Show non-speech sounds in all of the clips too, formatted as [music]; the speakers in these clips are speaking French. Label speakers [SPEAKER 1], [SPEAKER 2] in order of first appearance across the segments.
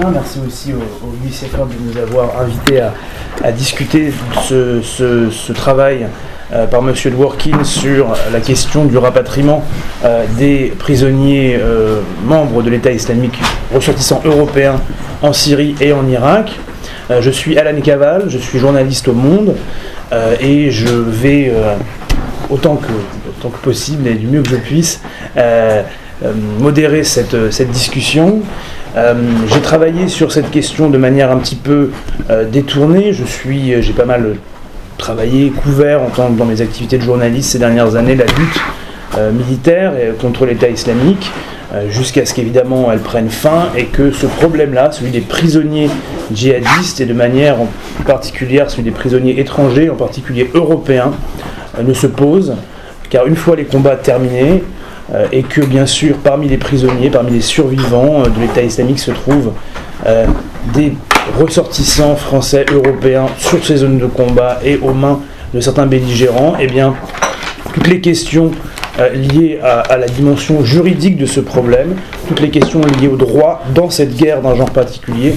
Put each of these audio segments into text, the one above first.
[SPEAKER 1] Merci aussi au, au de nous avoir invités à, discuter de ce, travail euh, par M. Dworkin sur la question du rapatriement euh, des prisonniers euh, membres de l'État islamique ressortissants européens en Syrie et en Irak. je suis Alan Caval, je suis journaliste au Monde et je vais, autant que, possible et du mieux que je puisse, modérer cette discussion. Euh, j'ai travaillé sur cette question de manière un petit peu euh, détournée. Je suis, euh, j'ai pas mal travaillé, couvert dans mes activités de journaliste ces dernières années la lutte militaire contre l'État islamique, jusqu'à ce qu'évidemment elle prenne fin et que ce problème-là, celui des prisonniers djihadistes et de manière particulière celui des prisonniers étrangers, en particulier européens, ne se pose. Car une fois les combats terminés, et que bien sûr parmi les prisonniers, parmi les survivants euh, de l'État islamique se trouvent euh, des ressortissants français, européens sur ces zones de combat et aux mains de certains belligérants, eh bien toutes les questions liées à, la dimension juridique de ce problème, toutes les questions liées au droit dans cette guerre d'un genre particulier,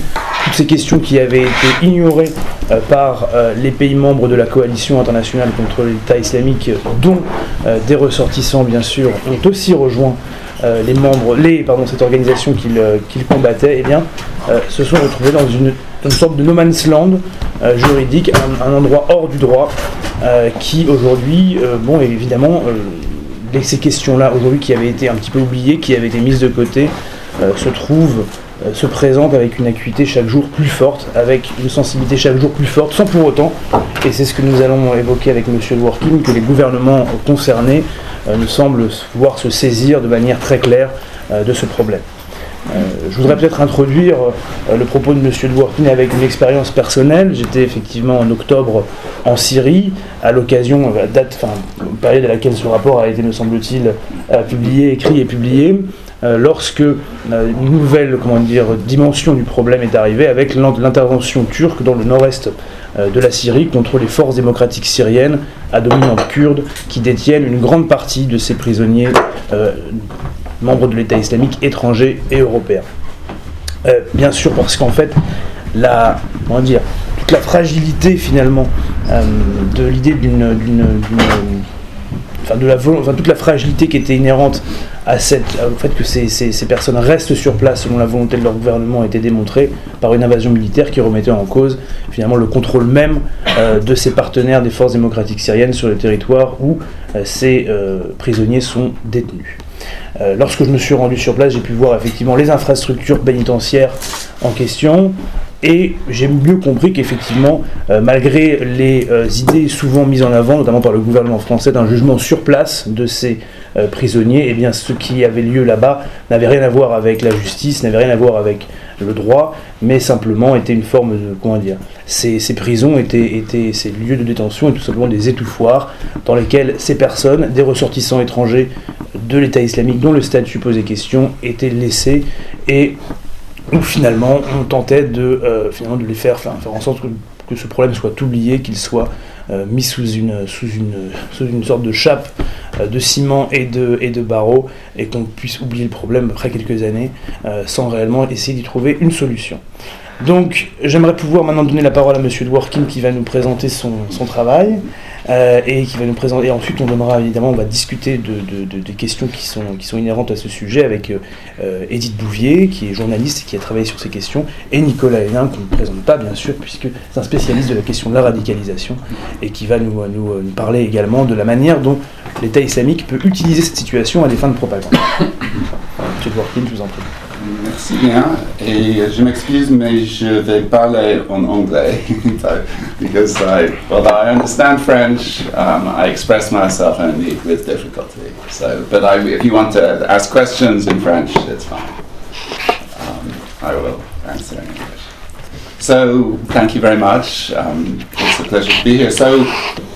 [SPEAKER 1] toutes ces questions qui avaient été ignorées euh, par euh, les pays membres de la coalition internationale contre l'État islamique, dont euh, des ressortissants bien sûr ont aussi rejoint les membres, les, pardon, cette organisation qu'ils combattaient, eh bien, se sont retrouvés dans une, sorte de no man's land juridique, un, endroit hors du droit, qui aujourd'hui, bon, évidemment, ces questions-là aujourd'hui qui avaient été un petit peu oubliées, qui avaient été mises de côté, se trouvent euh, se présente avec une acuité chaque jour plus forte, avec une sensibilité chaque jour plus forte, sans pour autant, et c'est ce que nous allons évoquer avec M. Dworkin, que les gouvernements concernés euh, ne semblent pouvoir se saisir de manière très claire euh, de ce problème. Je voudrais peut-être introduire le propos de M. Dworkin avec une expérience personnelle. J'étais effectivement en octobre en Syrie, à l'occasion, date, enfin, période à laquelle ce rapport a été, me semble-t-il, publié, écrit et publié. Euh, lorsque euh, une nouvelle comment dire, dimension du problème est arrivée avec l'intervention turque dans le nord-est euh, de la Syrie contre les forces démocratiques syriennes à dominante kurde qui détiennent une grande partie de ces prisonniers membres de l'État islamique étrangers et européens. bien sûr parce qu'en fait, la, comment dire, toute la fragilité finalement de l'idée d'une de la, toute la fragilité qui était inhérente à cette, au fait que ces, personnes restent sur place selon la volonté de leur gouvernement a été démontrée par une invasion militaire qui remettait en cause finalement le contrôle même euh, de ces partenaires des forces démocratiques syriennes sur le territoire où euh, ces euh, prisonniers sont détenus. Lorsque je me suis rendu sur place, j'ai pu voir effectivement les infrastructures pénitentiaires en question, et j'ai mieux compris qu'effectivement, euh, malgré les euh, idées souvent mises en avant, notamment par le gouvernement français, d'un jugement sur place de ces euh, prisonniers, eh bien, ce qui avait lieu là-bas n'avait rien à voir avec la justice, n'avait rien à voir avec le droit, mais simplement était une forme de comment dire. Ces, prisons étaient, étaient, ces lieux de détention, et tout simplement des étouffoirs dans lesquels ces personnes, des ressortissants étrangers de l'État islamique dont le statut posait question, étaient laissés et où finalement on tentait de, euh, finalement, de les faire, en sorte que, ce problème soit oublié, qu'il soit euh, mis sous une, sous, sorte de chape euh, de ciment et de, et barreaux, et qu'on puisse oublier le problème après quelques années, sans réellement essayer d'y trouver une solution. Donc j'aimerais pouvoir maintenant donner la parole à M. Dworkin qui va nous présenter son travail. Euh, et qui va nous présenter. Et ensuite, on donnera évidemment, on va discuter de, des questions qui sont, qui sont inhérentes à ce sujet avec euh, Edith Bouvier, qui est journaliste et qui a travaillé sur ces questions, et Nicolas Hénin, qu'on ne présente pas bien sûr, puisque c'est un spécialiste de la question de la radicalisation et qui va nous, nous, nous parler également de la manière dont l'État islamique peut utiliser cette situation à des fins de propagande. [coughs] Monsieur Dworkin, je vous en prie.
[SPEAKER 2] Merci bien. Et je m'excuse, mais je vais parler en anglais [laughs] because I, although I understand French, um, I express myself only with difficulty. So, but I, if you want to ask questions in French, it's fine. Um, I will answer in English. So, thank you very much. Um, it's a pleasure to be here. So,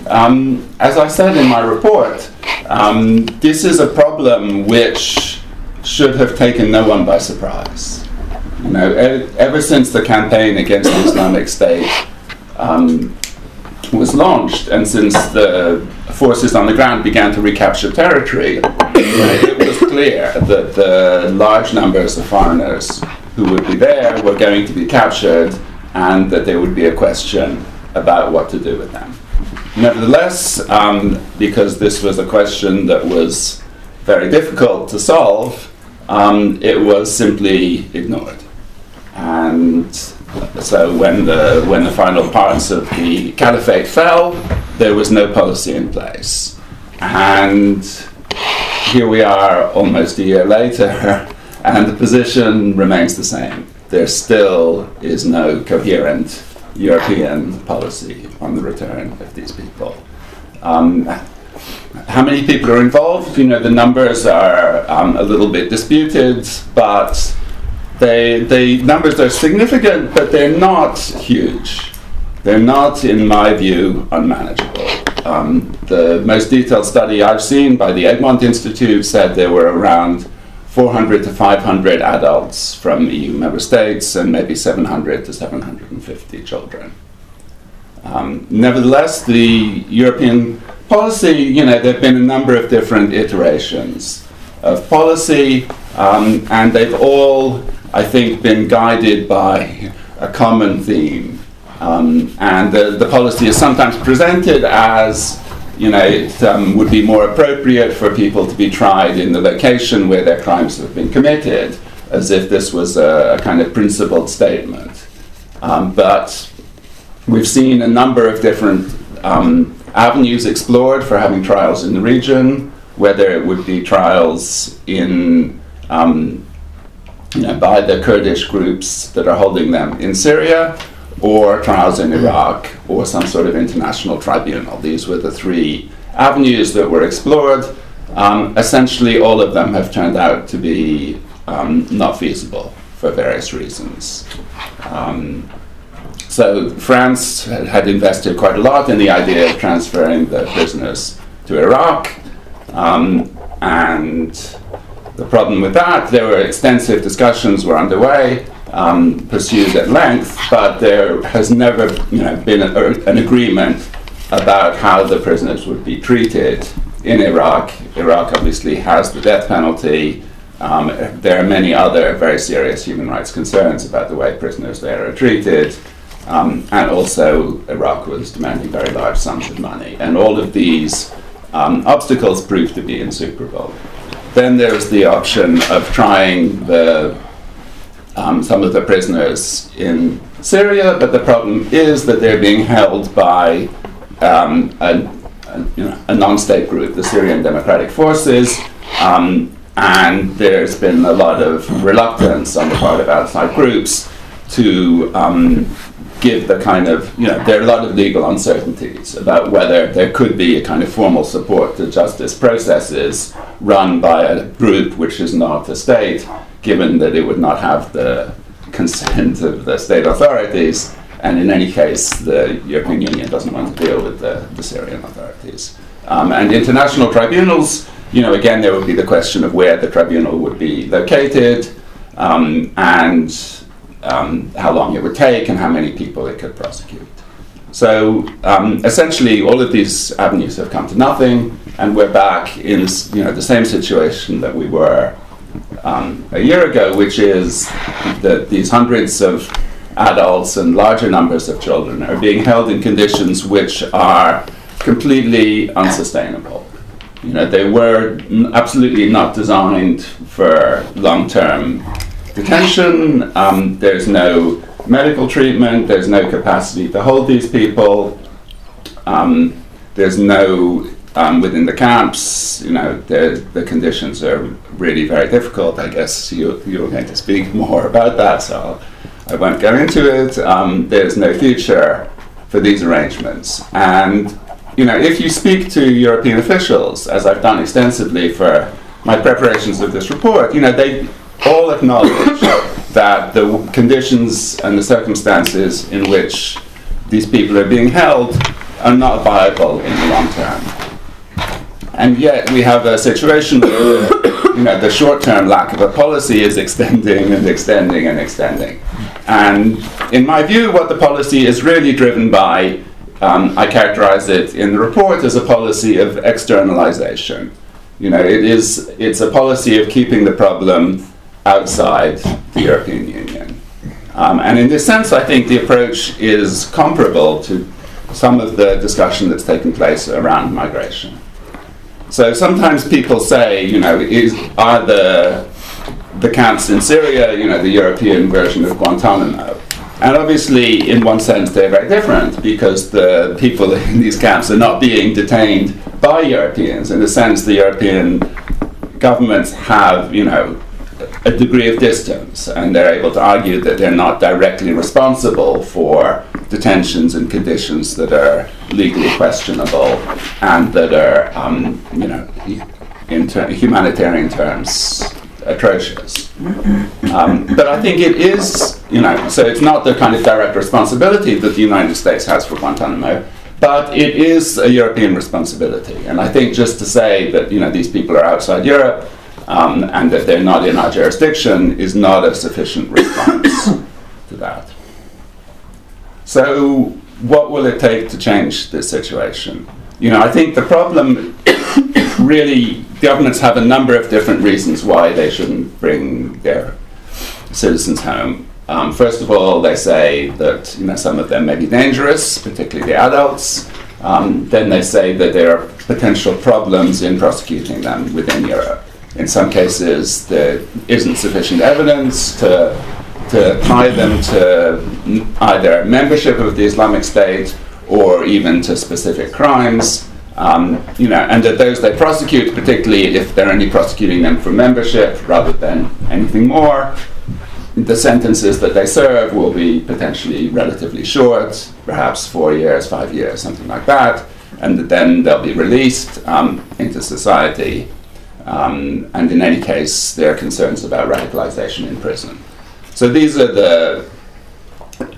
[SPEAKER 2] um, as I said in my report, um, this is a problem which should have taken no one by surprise. You know, ever since the campaign against the Islamic State um, was launched, and since the forces on the ground began to recapture territory, it was clear that the large numbers of foreigners who who would be there were going to be captured and that there would be a question about what to do with them. Nevertheless, um, because this was a question that was very difficult to solve, um, it was simply ignored. And so when the, when the final parts of the caliphate fell, there was no policy in place. And here we are almost a year later, [laughs] and the position remains the same. There still is no coherent European policy on the return of these people. Um, how many people are involved? You know, the numbers are um, a little bit disputed, but they, the numbers are significant, but they're not huge. They're not, in my view, unmanageable. Um, the most detailed study I've seen by the Egmont Institute said there were around 400 to 500 adults from EU member states and maybe 700 to 750 children. Um, nevertheless, the European policy, you know, there have been a number of different iterations of policy, um, and they've all, I think, been guided by a common theme. Um, and the, the policy is sometimes presented as, you know, it um, would be more appropriate for people to be tried in the location where their crimes have been committed, as if this was a, a kind of principled statement. Um, but we've seen a number of different um, avenues explored for having trials in the region, whether it would be trials in um, you know, by the Kurdish groups that are holding them in Syria, or trials in Iraq, or some sort of international tribunal. These were the three avenues that were explored. Um, essentially, all of them have turned out to be um, not feasible for various reasons. Um, so France had invested quite a lot in the idea of transferring the prisoners to Iraq, um, and the problem with that, there were extensive discussions were underway, um, pursued at length, but there has never you know, been a, an agreement about how the prisoners would be treated in Iraq. Iraq obviously has the death penalty. Um, there are many other very serious human rights concerns about the way prisoners there are treated. Um, and also, Iraq was demanding very large sums of money. And all of these um, obstacles proved to be insuperable. Then there's the option of trying the, um, some of the prisoners in Syria, but the problem is that they're being held by um, a, a, you know, a non state group, the Syrian Democratic Forces. Um, and there's been a lot of reluctance on the part of outside groups to um, give the kind of, you know, there are a lot of legal uncertainties about whether there could be a kind of formal support to justice processes run by a group which is not a state, given that it would not have the consent of the state authorities. And in any case, the European Union doesn't want to deal with the, the Syrian authorities. Um, and international tribunals, you know, again, there would be the question of where the tribunal would be located. Um, and um, how long it would take and how many people it could prosecute. So um, essentially, all of these avenues have come to nothing, and we're back in you know the same situation that we were um, a year ago, which is that these hundreds of adults and larger numbers of children are being held in conditions which are completely unsustainable. You know, they were absolutely not designed for long-term detention. Um, there's no medical treatment. There's no capacity to hold these people. Um, there's no um, within the camps. You know, the the conditions are really very difficult. I guess you you're going to speak [laughs] more about that, so I won't go into it. Um, there's no future for these arrangements, and you know, if you speak to European officials, as I've done extensively for my preparations of this report, you know, they all acknowledge [coughs] that the conditions and the circumstances in which these people are being held are not viable in the long term. And yet we have a situation where [coughs] you know, the short-term lack of a policy is extending and extending and extending. And in my view, what the policy is really driven by, um, I characterize it in the report as a policy of externalization. You know, it is, it's a policy of keeping the problem outside the European Union. Um, and in this sense, I think the approach is comparable to some of the discussion that's taken place around migration. So sometimes people say, you know, is, are the, the camps in Syria, you know, the European version of Guantanamo? And obviously, in one sense, they're very different because the people [laughs] in these camps are not being detained by Europeans. In a sense, the European governments have, you know, a degree of distance, and they're able to argue that they're not directly responsible for detentions and conditions that are legally questionable and that are, um, you know, in ter- humanitarian terms, atrocious. Um, but I think it is, you know, so it's not the kind of direct responsibility that the United States has for Guantanamo, but it is a European responsibility. And I think just to say that, you know, these people are outside Europe um, and that they're not in our jurisdiction is not a sufficient response [coughs] to that. So, what will it take to change this situation? You know, I think the problem [coughs] really, governments have a number of different reasons why they shouldn't bring their citizens home. Um, first of all, they say that you know some of them may be dangerous, particularly the adults. Um, then they say that there are potential problems in prosecuting them within Europe. In some cases, there isn't sufficient evidence to, to tie them to either membership of the Islamic State or even to specific crimes. Um, you know, and that those they prosecute, particularly if they're only prosecuting them for membership rather than anything more, the sentences that they serve will be potentially relatively short, perhaps four years, five years, something like that, and then they'll be released um, into society um, and in any case, there are concerns about radicalization in prison. So these are the,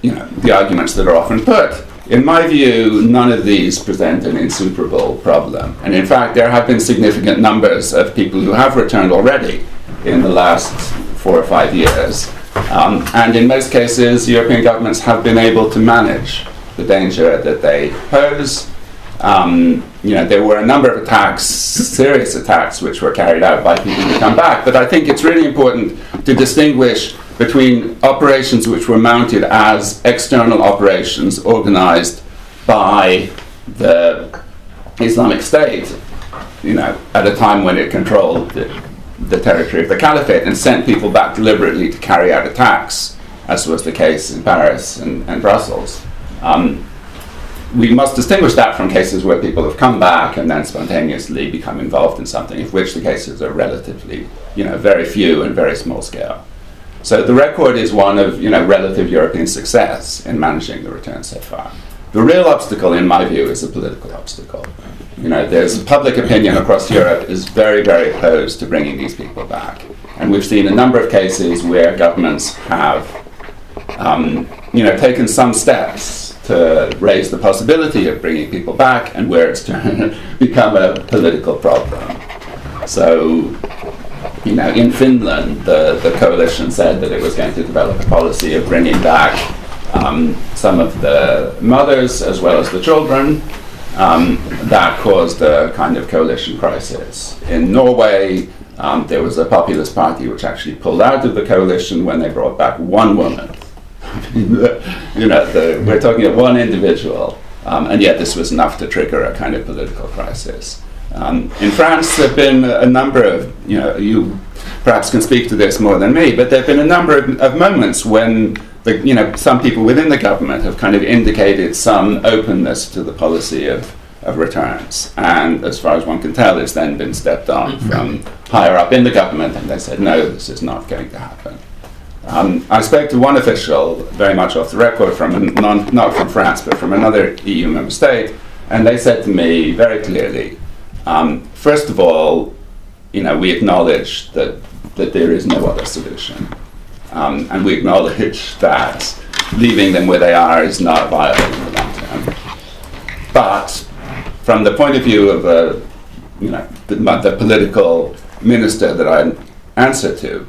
[SPEAKER 2] you know, the arguments that are often put. In my view, none of these present an insuperable problem. And in fact, there have been significant numbers of people who have returned already in the last four or five years. Um, and in most cases, European governments have been able to manage the danger that they pose um, you know, there were a number of attacks, serious attacks, which were carried out by people who come back. But I think it's really important to distinguish between operations which were mounted as external operations organized by the Islamic State, you know, at a time when it controlled the, the territory of the Caliphate and sent people back deliberately to carry out attacks, as was the case in Paris and, and Brussels. Um, we must distinguish that from cases where people have come back and then spontaneously become involved in something, of which the cases are relatively, you know, very few and very small scale. So the record is one of, you know, relative European success in managing the return so far. The real obstacle, in my view, is a political obstacle. You know, there's public opinion across Europe is very, very opposed to bringing these people back, and we've seen a number of cases where governments have, um, you know, taken some steps to raise the possibility of bringing people back and where it's to [laughs] become a political problem. So, you know, in Finland, the, the coalition said that it was going to develop a policy of bringing back um, some of the mothers as well as the children. Um, that caused a kind of coalition crisis. In Norway, um, there was a populist party which actually pulled out of the coalition when they brought back one woman [laughs] you know, the, we're talking of one individual, um, and yet this was enough to trigger a kind of political crisis. Um, in France, there have been a, number of, you know, you perhaps can speak to this more than me, but there have been a number of, of moments when the, you know, some people within the government have kind of indicated some openness to the policy of, of returns. And as far as one can tell, it's then been stepped on mm-hmm. from higher up in the government, and they said, no, this is not going to happen. Um, I spoke to one official, very much off the record, from non, not from France, but from another EU member state, and they said to me very clearly, um, first of all, you know, we acknowledge that, that there is no other solution. Um, and we acknowledge that leaving them where they are is not viable in the long term. But from the point of view of a, you know, the, the political minister that I answer to,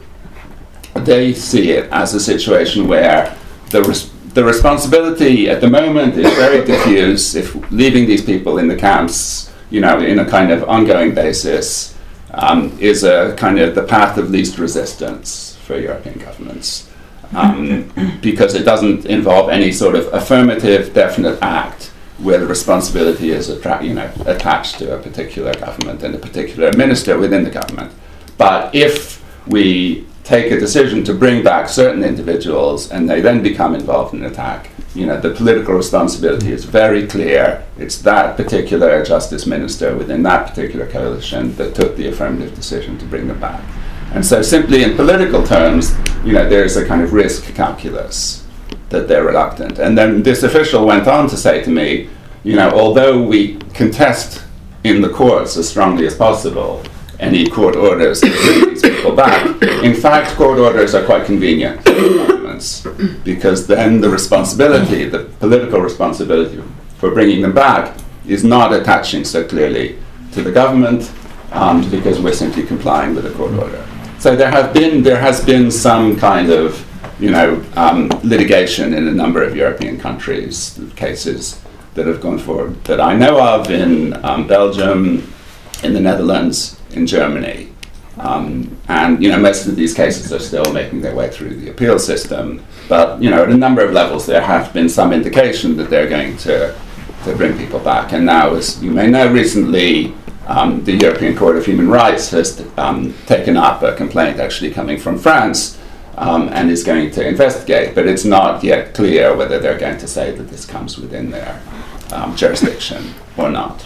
[SPEAKER 2] they see it as a situation where the, res- the responsibility at the moment is very [coughs] diffuse. If leaving these people in the camps, you know, in a kind of ongoing basis, um, is a kind of the path of least resistance for European governments. um, [coughs] because it doesn't involve any sort of affirmative, definite act where the responsibility is attra- you know, attached to a particular government and a particular minister within the government. But if we take a decision to bring back certain individuals and they then become involved in an attack, you know, the political responsibility is very clear. It's that particular justice minister within that particular coalition that took the affirmative decision to bring them back. And so, simply in political terms, you know, there's a kind of risk calculus that they're reluctant. And then this official went on to say to me, you know, although we contest in the courts as strongly as possible any court orders to bring these people back, in fact, court orders are quite convenient because then the responsibility, the political responsibility for bringing them back, is not attaching so clearly to the government um, because we're simply complying with a court order. So there have been there has been some kind of you know um, litigation in a number of European countries, cases that have gone forward that I know of in um, Belgium, in the Netherlands, in Germany. Um, and you know most of these cases are still making their way through the appeal system, but you know at a number of levels there has been some indication that they're going to to bring people back. And now, as you may know, recently um, the European Court of Human Rights has um, taken up a complaint actually coming from France um, and is going to investigate, but it's not yet clear whether they're going to say that this comes within their um, jurisdiction or not.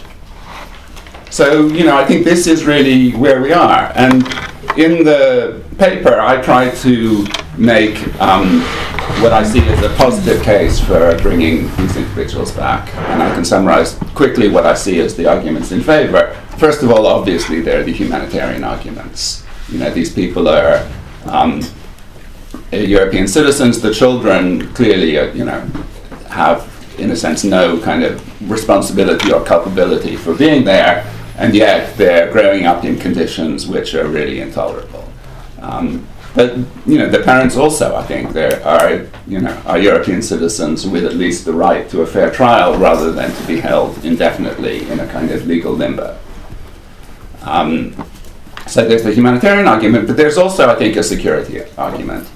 [SPEAKER 2] So, you know, I think this is really where we are. And in the paper, I try to make um, what I see as a positive case for bringing these individuals back. And I can summarize quickly what I see as the arguments in favor. First of all, obviously, there are the humanitarian arguments. You know, these people are um, European citizens. The children clearly, uh, you know, have, in a sense, no kind of responsibility or culpability for being there and yet they're growing up in conditions which are really intolerable. Um, but you know, the parents also, I think, there are you know are European citizens with at least the right to a fair trial, rather than to be held indefinitely in a kind of legal limbo. Um, so there's the humanitarian argument, but there's also, I think, a security argument.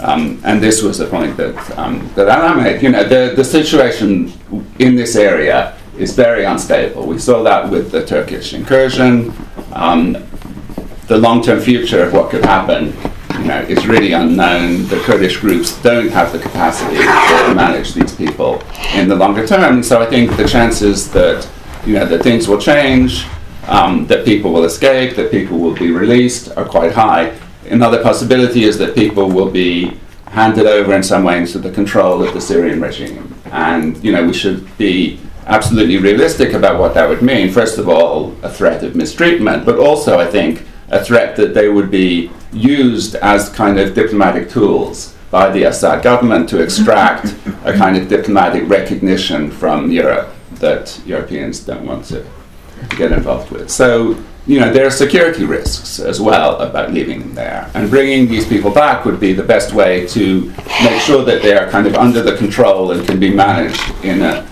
[SPEAKER 2] Um, and this was the point that um, that Anna made. You know, the the situation in this area is very unstable. We saw that with the Turkish incursion. Um, the long-term future of what could happen, you know, is really unknown. The Kurdish groups don't have the capacity to manage these people in the longer term. So I think the chances that you know that things will change, um, that people will escape, that people will be released, are quite high. Another possibility is that people will be handed over in some way into the control of the Syrian regime, and you know we should be absolutely realistic about what that would mean. First of all, a threat of mistreatment, but also, I think, a threat that they would be used as kind of diplomatic tools by the Assad government to extract [laughs] a kind of diplomatic recognition from Europe that Europeans don't want to, get involved with. So, you know, there are security risks as well about leaving them there. And bringing these people back would be the best way to make sure that they are kind of under the control and can be managed in a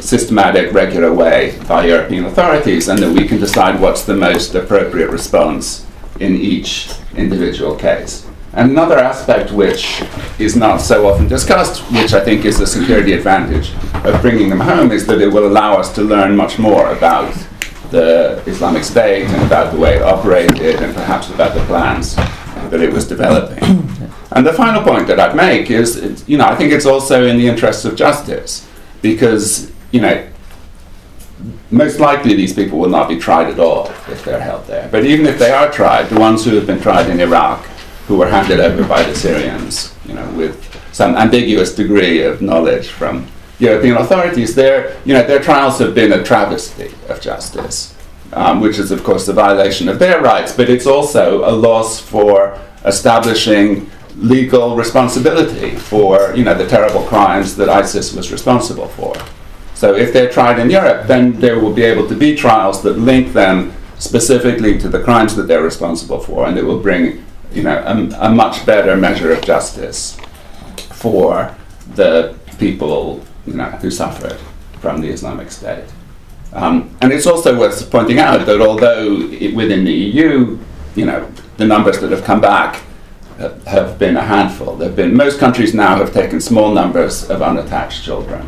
[SPEAKER 2] systematic, regular way by European authorities, and that we can decide what's the most appropriate response in each individual case. And another aspect which is not so often discussed, which I think is a security advantage of bringing them home, is that it will allow us to learn much more about the Islamic State and about the way it operated and perhaps about the plans that it was developing. [coughs] and the final point that I'd make is, you know, I think it's also in the interests of justice because you know, most likely these people will not be tried at all if they're held there. But even if they are tried, the ones who have been tried in Iraq, who were handed over by the Syrians, you know, with some ambiguous degree of knowledge from European authorities, their, you know, their trials have been a travesty of justice, um, which is, of course, a violation of their rights, but it's also a loss for establishing legal responsibility for, you know, the terrible crimes that ISIS was responsible for. So if they're tried in Europe, then there will be able to be trials that link them specifically to the crimes that they're responsible for, and it will bring you know a, a much better measure of justice for the people you know who suffered from the Islamic State. Um, and it's also worth pointing out that although it, within the EU, you know, the numbers that have come back have been a handful. There have been most countries now have taken small numbers of unattached children,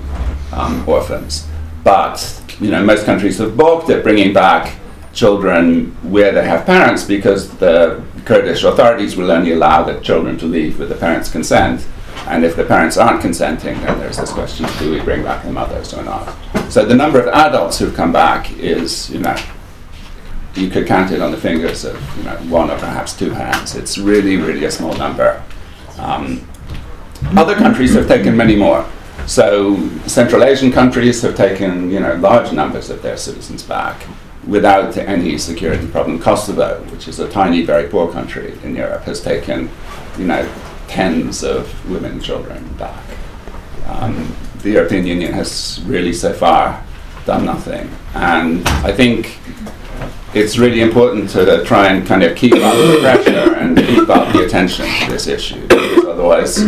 [SPEAKER 2] um, orphans, but you know most countries have balked at bringing back children where they have parents because the Kurdish authorities will only allow the children to leave with the parents' consent. And if the parents aren't consenting, then there's this question: Do we bring back the mothers or not? So the number of adults who've come back is, you know, you could count it on the fingers of you know, one or perhaps two hands. It's really, really a small number. Um, other countries have taken many more. So Central Asian countries have taken you know, large numbers of their citizens back without any security problem. Kosovo, which is a tiny, very poor country in Europe, has taken you know, tens of women and children back. Um, the European Union has really so far done nothing. And I think it's really important to try and kind of keep up the pressure and keep up the attention to this issue. Because otherwise,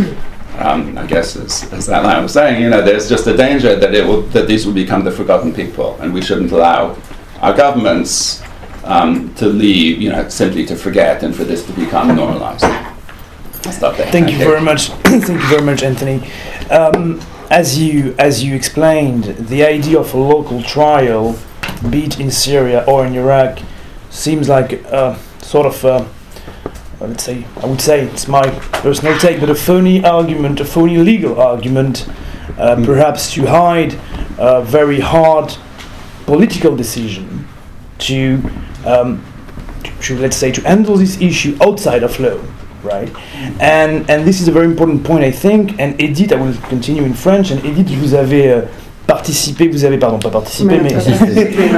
[SPEAKER 2] um, I guess as, as that line was saying, you know, there's just a danger that it will that these will become the forgotten people, and we shouldn't allow our governments um, to leave, you know, simply to forget and for this to become normalized.
[SPEAKER 1] Thank, Thank you very much. [clears throat] Thank you very much, Anthony. Um, as you as you explained, the idea of a local trial be it in Syria or in Iraq, seems like a sort of, a, let's say, I would say it's my personal take, but a phony argument, a phony legal argument, uh, mm. perhaps to hide a very hard political decision to, um, to, let's say, to handle this issue outside of law right? And and this is a very important point, I think. And Edith, I will continue in French. And Edith, vous avez uh, participé, vous avez, pardon, pas participé, mais,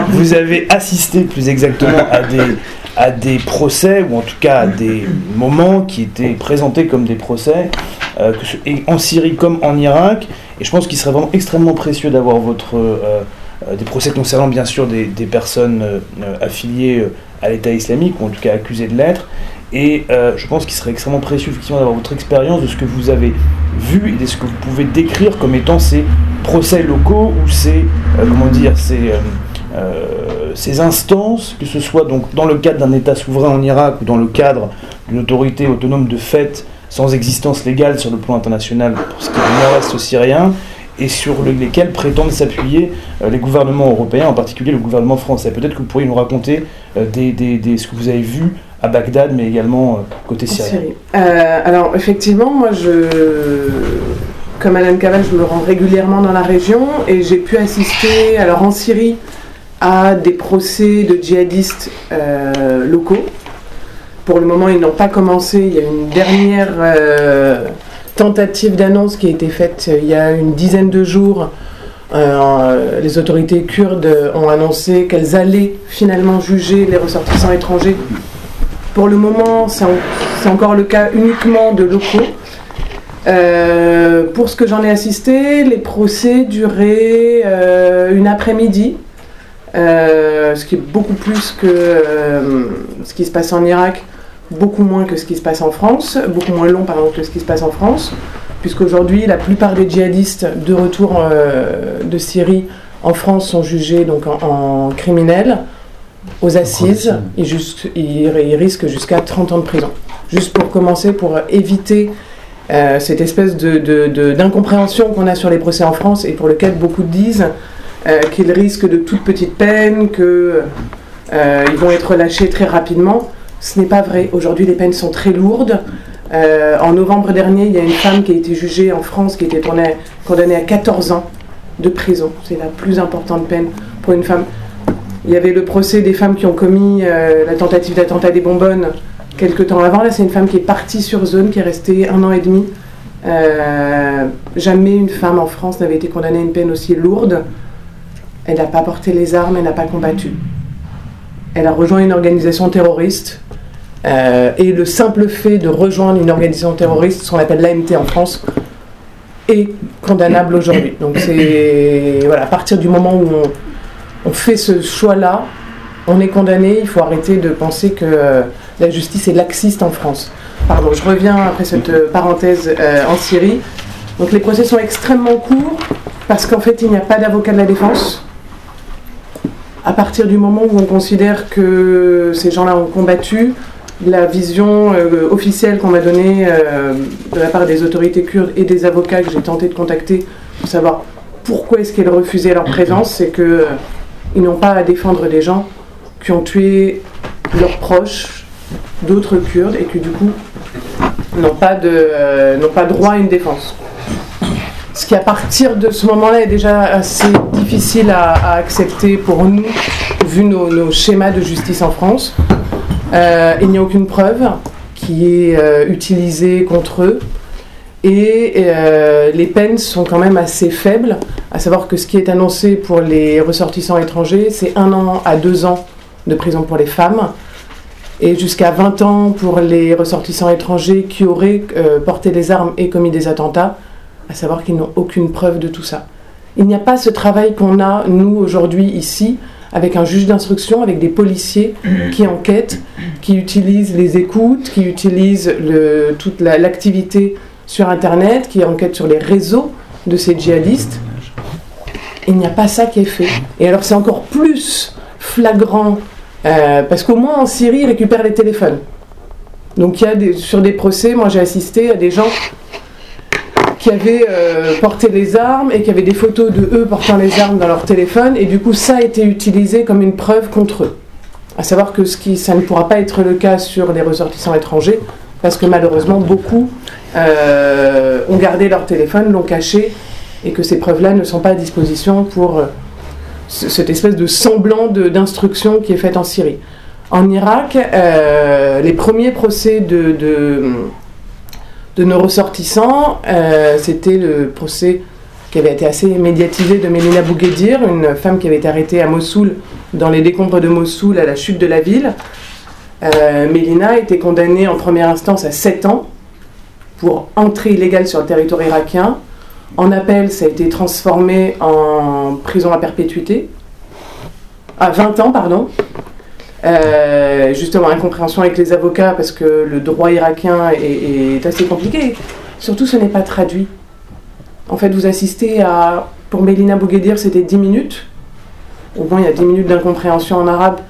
[SPEAKER 1] vous avez assisté plus exactement à des, à des procès, ou en tout cas à des moments qui étaient présentés comme des procès, euh, en Syrie comme en Irak. Et je pense qu'il serait vraiment extrêmement précieux d'avoir votre, euh, euh, des procès concernant bien sûr des, des personnes affiliées à l'État islamique, ou en tout cas accusées de l'être. Et je pense qu'il serait extrêmement précieux effectivement d'avoir votre expérience de ce que vous avez vu et de ce que vous pouvez décrire comme étant ces procès locaux ou ces, euh, comment dire, ces, euh, euh, ces instances, que ce soit donc dans le cadre d'un État souverain en Irak ou dans le cadre d'une autorité autonome de fait sans existence légale sur le plan international pour ce qui est du nord-est syrien, et sur lesquels prétendent s'appuyer les gouvernements européens, en particulier le gouvernement français. Peut-être que vous pourriez nous raconter des, des, des, ce que vous avez vu à Bagdad, mais également côté syrien.
[SPEAKER 3] alors effectivement, moi je comme Madame Caval, je me rends régulièrement dans la région et j'ai pu assister alors en Syrie à des procès de djihadistes euh, locaux. Pour le moment, ils n'ont pas commencé. Il y a une dernière euh, tentative d'annonce qui a été faite euh, il y a une dizaine de jours. les autorités kurdes ont annoncé qu'elles allaient finalement juger les ressortissants étrangers. Pour le moment, c'est encore le cas uniquement de locaux. Euh, pour ce que j'en ai assisté, les procès duraient euh, une après-midi, euh, ce qui est beaucoup plus que ce qui se passe en Irak, beaucoup moins que ce qui se passe en France, beaucoup moins long pardon, que ce qui se passe en France, puisqu'aujourd'hui la plupart des djihadistes de retour de Syrie en France sont jugés donc en, criminels aux assises, ils risquent jusqu'à 30 ans de prison. Juste pour commencer, pour éviter euh, cette espèce d'incompréhension qu'on a sur les procès en France et pour lequel beaucoup disent euh, qu'ils risquent de toute petite peine, qu'ils euh, vont être lâchés très rapidement. Ce n'est pas vrai. Aujourd'hui, les peines sont très lourdes. en novembre dernier, il y a une femme qui a été jugée en France, qui était condamnée à 14 ans de prison. C'est la plus importante peine pour une femme. Il y avait le procès des femmes qui ont commis la tentative d'attentat des bonbonnes quelques temps avant. Là, c'est une femme qui est partie sur zone, qui est restée un an et demi. Euh, jamais une femme en France n'avait été condamnée à une peine aussi lourde. Elle n'a pas porté les armes, elle n'a pas combattu. Elle a rejoint une organisation terroriste. Euh, et le simple fait de rejoindre une organisation terroriste, ce qu'on appelle l'AMT en France, est condamnable aujourd'hui. Donc c'est voilà, à partir du moment où on, on fait ce choix-là, on est condamné. Il faut arrêter de penser que euh, la justice est laxiste en France. Pardon, je reviens après cette euh, parenthèse euh, en Syrie. Donc les procès sont extrêmement courts parce qu'en fait il n'y a pas d'avocat de la défense. À partir du moment où on considère que ces gens-là ont combattu, la vision officielle qu'on m'a donnée de la part des autorités kurdes et des avocats que j'ai tenté de contacter pour savoir pourquoi est-ce qu'ils refusaient leur présence, c'est que euh, ils n'ont pas à défendre des gens qui ont tué leurs proches, d'autres Kurdes, et qui du coup n'ont pas, de, euh, n'ont pas droit à une défense. Ce qui à partir de ce moment-là est déjà assez difficile à, accepter pour nous, vu nos, schémas de justice en France. Euh, il n'y a aucune preuve qui est euh, utilisée contre eux. Et les peines sont quand même assez faibles, à savoir que ce qui est annoncé pour les ressortissants étrangers, c'est un an à deux ans de prison pour les femmes, et jusqu'à 20 ans pour les ressortissants étrangers qui auraient euh, porté les armes et commis des attentats, à savoir qu'ils n'ont aucune preuve de tout ça. Il n'y a pas ce travail qu'on a, nous, aujourd'hui, ici, avec un juge d'instruction, avec des policiers qui enquêtent, qui utilisent les écoutes, qui utilisent toute la- l'activité sur Internet, qui enquêtent sur les réseaux de ces djihadistes. Il n'y a pas ça qui est fait. Et alors c'est encore plus flagrant, euh, parce qu'au moins en Syrie, ils récupèrent les téléphones. Donc il y a des, sur des procès, moi j'ai assisté à des gens qui avaient euh, porté les armes et qui avaient des photos de eux portant les armes dans leur téléphone, et du coup ça a été utilisé comme une preuve contre eux. À savoir que ce qui, ça ne pourra pas être le cas sur les ressortissants étrangers, parce que malheureusement beaucoup euh, ont gardé leur téléphone, l'ont caché, et que ces preuves-là ne sont pas à disposition pour cette espèce de semblant d'instruction qui est faite en Syrie. En Irak, euh, les premiers procès de, de, de nos ressortissants, euh, c'était le procès qui avait été assez médiatisé de Mélina Bouguedir, une femme qui avait été arrêtée à Mossoul, dans les décombres de Mossoul, à la chute de la ville. Euh, Mélina a été condamnée en première instance à 7 ans pour entrée illégale sur le territoire irakien. En appel, ça a été transformé en prison à perpétuité. À 20 ans, pardon. Euh, justement, incompréhension avec les avocats parce que le droit irakien est, assez compliqué. Surtout, ce n'est pas traduit. En fait, vous assistez à. Pour Mélina Bouguedir, c'était 10 minutes. Au moins, il y a 10 minutes d'incompréhension en arabe.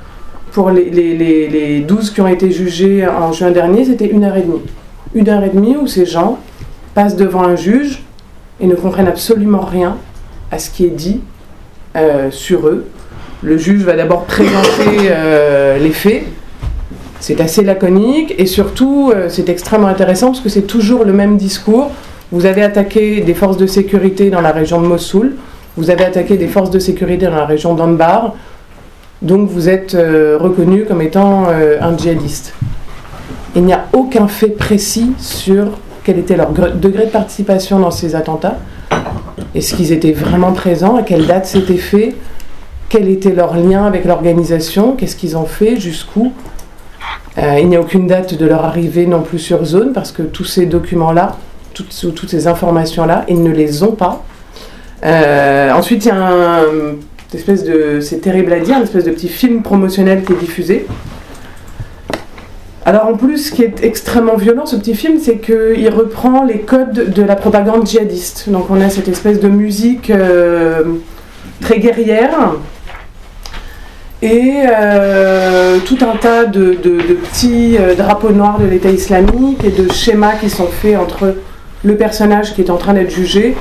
[SPEAKER 3] Pour les, les 12 qui ont été jugés en juin dernier, c'était une heure et demie. Une heure et demie où ces gens passent devant un juge et ne comprennent absolument rien à ce qui est dit euh, sur eux. Le juge va d'abord présenter euh, les faits. C'est assez laconique et surtout euh, c'est extrêmement intéressant parce que c'est toujours le même discours. Vous avez attaqué des forces de sécurité dans la région de Mossoul, vous avez attaqué des forces de sécurité dans la région d'Anbar, donc vous êtes reconnu comme étant un djihadiste. Il n'y a aucun fait précis sur quel était leur degré de participation dans ces attentats? Est-ce qu'ils étaient vraiment présents? À quelle date c'était fait? Quel était leur lien avec l'organisation? Qu'est-ce qu'ils ont fait? Jusqu'où? Euh, Il n'y a aucune date de leur arrivée non plus sur zone parce que tous ces documents-là, toutes, toutes ces informations-là, ils ne les ont pas. Euh, ensuite, il y a un, espèce de, c'est terrible à dire, une espèce de petit film promotionnel qui est diffusé. Alors en plus, ce qui est extrêmement violent, ce petit film, c'est qu'il reprend les codes de la propagande djihadiste. Donc on a cette espèce de musique euh, très guerrière et euh, tout un tas de, petits euh, drapeaux noirs de l'État islamique et de schémas qui sont faits entre le personnage qui est en train d'être jugé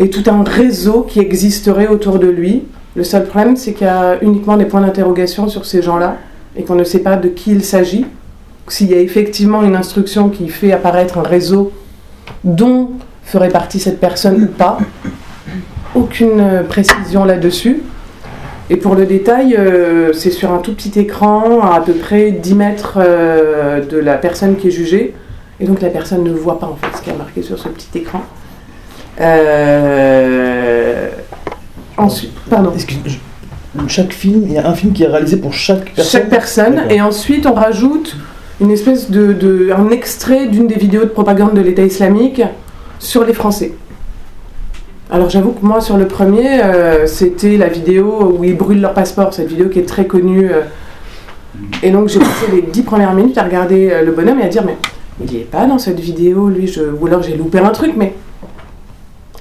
[SPEAKER 3] et tout un réseau qui existerait autour de lui. Le seul problème, c'est qu'il y a uniquement des points d'interrogation sur ces gens-là et qu'on ne sait pas de qui il s'agit. S'il y a effectivement une instruction qui fait apparaître un réseau dont ferait partie cette personne ou pas, aucune euh, précision là-dessus. Et pour le détail, euh, c'est sur un tout petit écran, à à peu près 10 mètres euh, de la personne qui est jugée. Et donc la personne ne voit pas en fait ce qui est marqué sur ce petit écran. Euh, Ensuite, pardon.
[SPEAKER 1] Je- Chaque film, il y a un film qui est réalisé pour chaque personne?
[SPEAKER 3] chaque personne. Et ensuite, on rajoute une espèce de, un extrait d'une des vidéos de propagande de l'État islamique sur les Français. Alors j'avoue que moi sur le premier, euh, c'était la vidéo où ils brûlent leur passeport, cette vidéo qui est très connue. euh. et donc j'ai passé les dix premières minutes à regarder euh, le bonhomme et à dire mais il n'y est pas dans cette vidéo, lui, ou alors j'ai loupé un truc, mais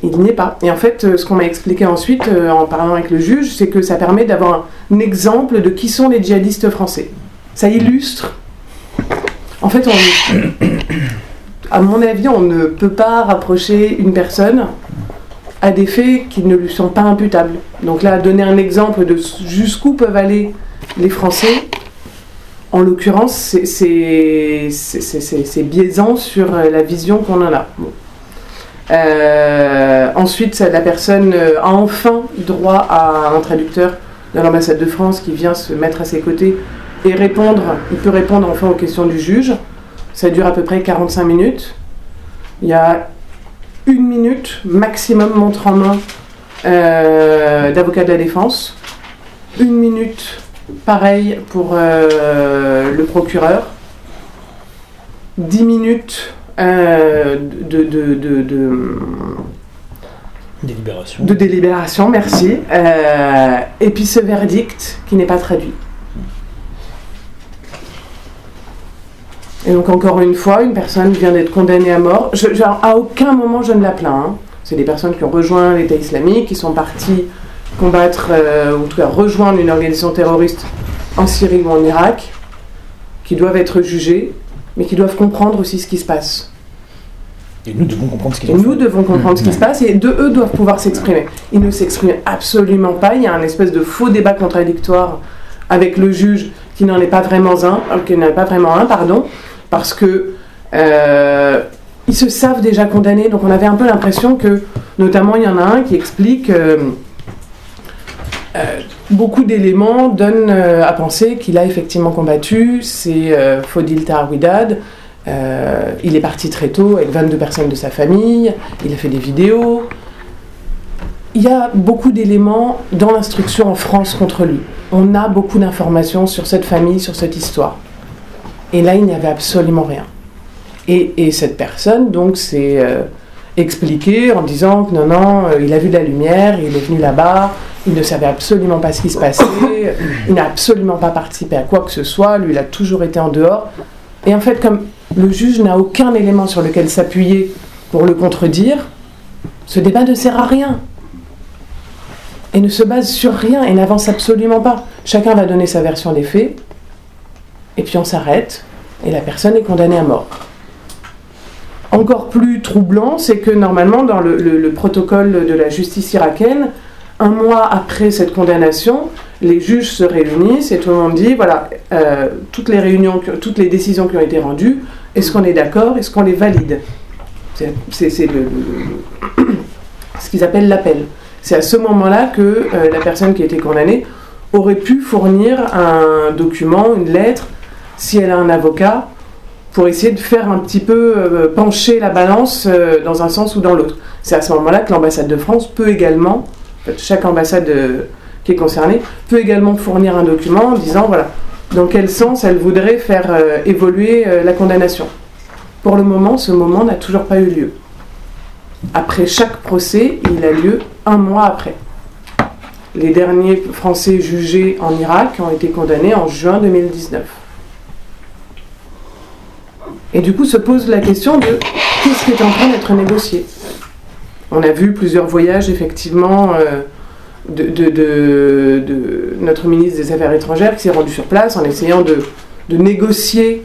[SPEAKER 3] il n'y est pas. Et en fait, ce qu'on m'a expliqué ensuite en parlant avec le juge, c'est que ça permet d'avoir un exemple de qui sont les djihadistes français. Ça illustre En fait, [coughs] à mon avis, on ne peut pas rapprocher une personne à des faits qui ne lui sont pas imputables. Donc là, donner un exemple de jusqu'où peuvent aller les Français, en l'occurrence, c'est biaisant sur la vision qu'on en a. Euh, ensuite, la personne a enfin droit à un traducteur de l'ambassade de France qui vient se mettre à ses côtés et répondre. Il peut répondre enfin aux questions du juge. Ça dure à peu près 45 minutes. Il y a une minute maximum montre en main euh, d'avocat de la défense. Une minute, pareil pour euh, le procureur. 10 minutes euh, de, de, de,
[SPEAKER 1] délibération.
[SPEAKER 3] De délibération, merci. et puis ce verdict qui n'est pas traduit. Et donc encore une fois, une personne vient d'être condamnée à mort. Je, à aucun moment je ne la plains. Hein. C'est des personnes qui ont rejoint l'État islamique, qui sont parties combattre, euh, ou en tout cas rejoindre une organisation terroriste en Syrie ou en Irak, qui doivent être jugées, mais qui doivent comprendre aussi ce qui se passe.
[SPEAKER 1] Et nous devons comprendre ce qui
[SPEAKER 3] se passe. Et nous devons comprendre ce qui se passe, et de eux doivent pouvoir s'exprimer. Ils ne s'expriment absolument pas. Il y a un espèce de faux débat contradictoire avec le juge qui n'en est pas vraiment un, euh, qui n'en est pas vraiment un, pardon parce que euh, ils se savent déjà condamnés. Donc on avait un peu l'impression que, notamment, il y en a un qui explique. Euh, euh, beaucoup d'éléments donnent à penser qu'il a effectivement combattu. C'est Fodil Tarawidad. il est parti très tôt avec 22 personnes de sa famille. Il a fait des vidéos. Il y a beaucoup d'éléments dans l'instruction en France contre lui. On a beaucoup d'informations sur cette famille, sur cette histoire. Et là, il n'y avait absolument rien. Et, cette personne, donc, s'est euh, expliqué en disant que non, non, euh, il a vu de la lumière, il est venu là-bas, il ne savait absolument pas ce qui se passait, il n'a absolument pas participé à quoi que ce soit, lui, il a toujours été en dehors. Et en fait, comme le juge n'a aucun élément sur lequel s'appuyer pour le contredire, ce débat ne sert à rien. Et ne se base sur rien et n'avance absolument pas. Chacun va donner sa version des faits, et puis on s'arrête, et la personne est condamnée à mort. Encore plus troublant, c'est que normalement, dans le, protocole de la justice irakienne, un mois après cette condamnation, les juges se réunissent et tout le monde dit voilà, euh, toutes les réunions, toutes les décisions qui ont été rendues, est-ce qu'on est d'accord, est-ce qu'on les valide? C'est ce qu'ils appellent l'appel. C'est à ce moment-là que euh, la personne qui a été condamnée aurait pu fournir un document, une lettre, si elle a un avocat, pour essayer de faire un petit peu euh, pencher la balance euh, dans un sens ou dans l'autre. C'est à ce moment-là que l'ambassade de France peut également, chaque ambassade euh, qui est concernée, peut également fournir un document en disant voilà, dans quel sens elle voudrait faire évoluer la condamnation. Pour le moment, ce moment n'a toujours pas eu lieu. Après chaque procès, il a lieu un mois après. Les derniers Français jugés en Irak ont été condamnés en juin 2019. Et du coup se pose la question de qu'est-ce qui est en train d'être négocié. On a vu plusieurs voyages effectivement euh, de, notre ministre des Affaires étrangères qui s'est rendu sur place en essayant de, négocier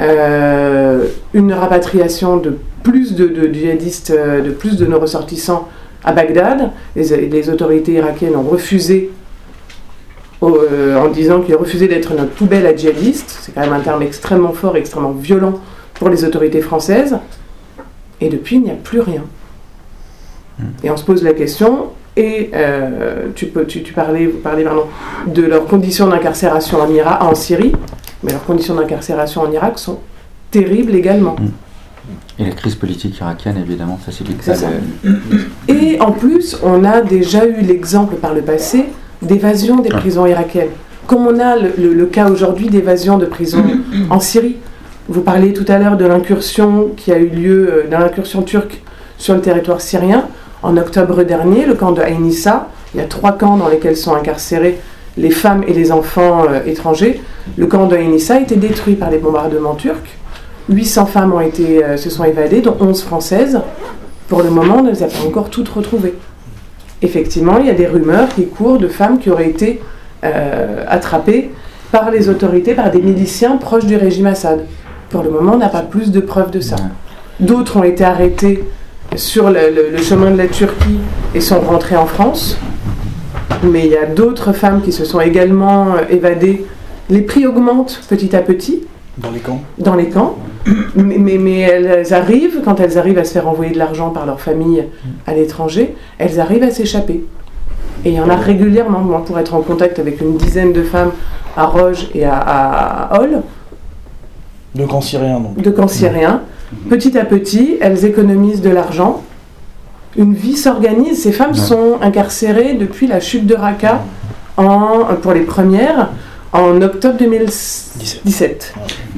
[SPEAKER 3] euh, une rapatriation de plus de, djihadistes, euh, de plus de nos ressortissants à Bagdad. Les, autorités irakiennes ont refusé en disant qu'ils refusaient d'être notre poubelle à djihadistes. C'est quand même un terme extrêmement fort, extrêmement violent pour les autorités françaises. Et depuis, il n'y a plus rien. Hmm. Et on se pose la question, et euh, tu, peux, tu, parlais, vous parlez pardon, de leurs conditions d'incarcération en, Syrie, mais leurs conditions d'incarcération en Irak sont terribles également. Hmm.
[SPEAKER 4] Et la crise politique irakienne, évidemment, facilite ça.
[SPEAKER 3] Et en plus, on a déjà eu l'exemple par le passé d'évasion des prisons irakiennes. Comme on a le, le cas aujourd'hui d'évasion de prisons [coughs] en Syrie. Vous parliez tout à l'heure de l'incursion qui a eu lieu, euh, dans l'incursion turque sur le territoire syrien. En octobre dernier, le camp de Aïnissa, il y a trois camps dans lesquels sont incarcérés les femmes et les enfants euh, étrangers. Le camp de Aïnissa a été détruit par les bombardements turcs. 800 femmes ont été, euh, se sont évadées, dont 11 françaises. Pour le moment, on ne les a pas encore toutes retrouvées. Effectivement, il y a des rumeurs qui courent de femmes qui auraient été attrapées par les autorités, par des miliciens proches du régime Assad. Pour le moment, on n'a pas plus de preuves de ça. D'autres ont été arrêtés sur le, le- le chemin de la Turquie et sont rentrés en France. Mais il y a d'autres femmes qui se sont également euh, évadées. Les prix augmentent petit à petit
[SPEAKER 1] Dans les camps?
[SPEAKER 3] Dans les camps, mais, mais, mais elles arrivent, quand elles arrivent à se faire envoyer de l'argent par leur famille à l'étranger, elles arrivent à s'échapper. Et il y en a régulièrement, moi pour être en contact avec une dizaine de femmes à Roge et à, à, à Hall,
[SPEAKER 1] De camps syriens, donc.
[SPEAKER 3] de camps syriens, petit à petit, elles économisent de l'argent. Une vie s'organise. Ces femmes
[SPEAKER 4] Ouais.
[SPEAKER 3] sont incarcérées depuis la chute de Raqqa, en, pour les premières, en octobre 2017.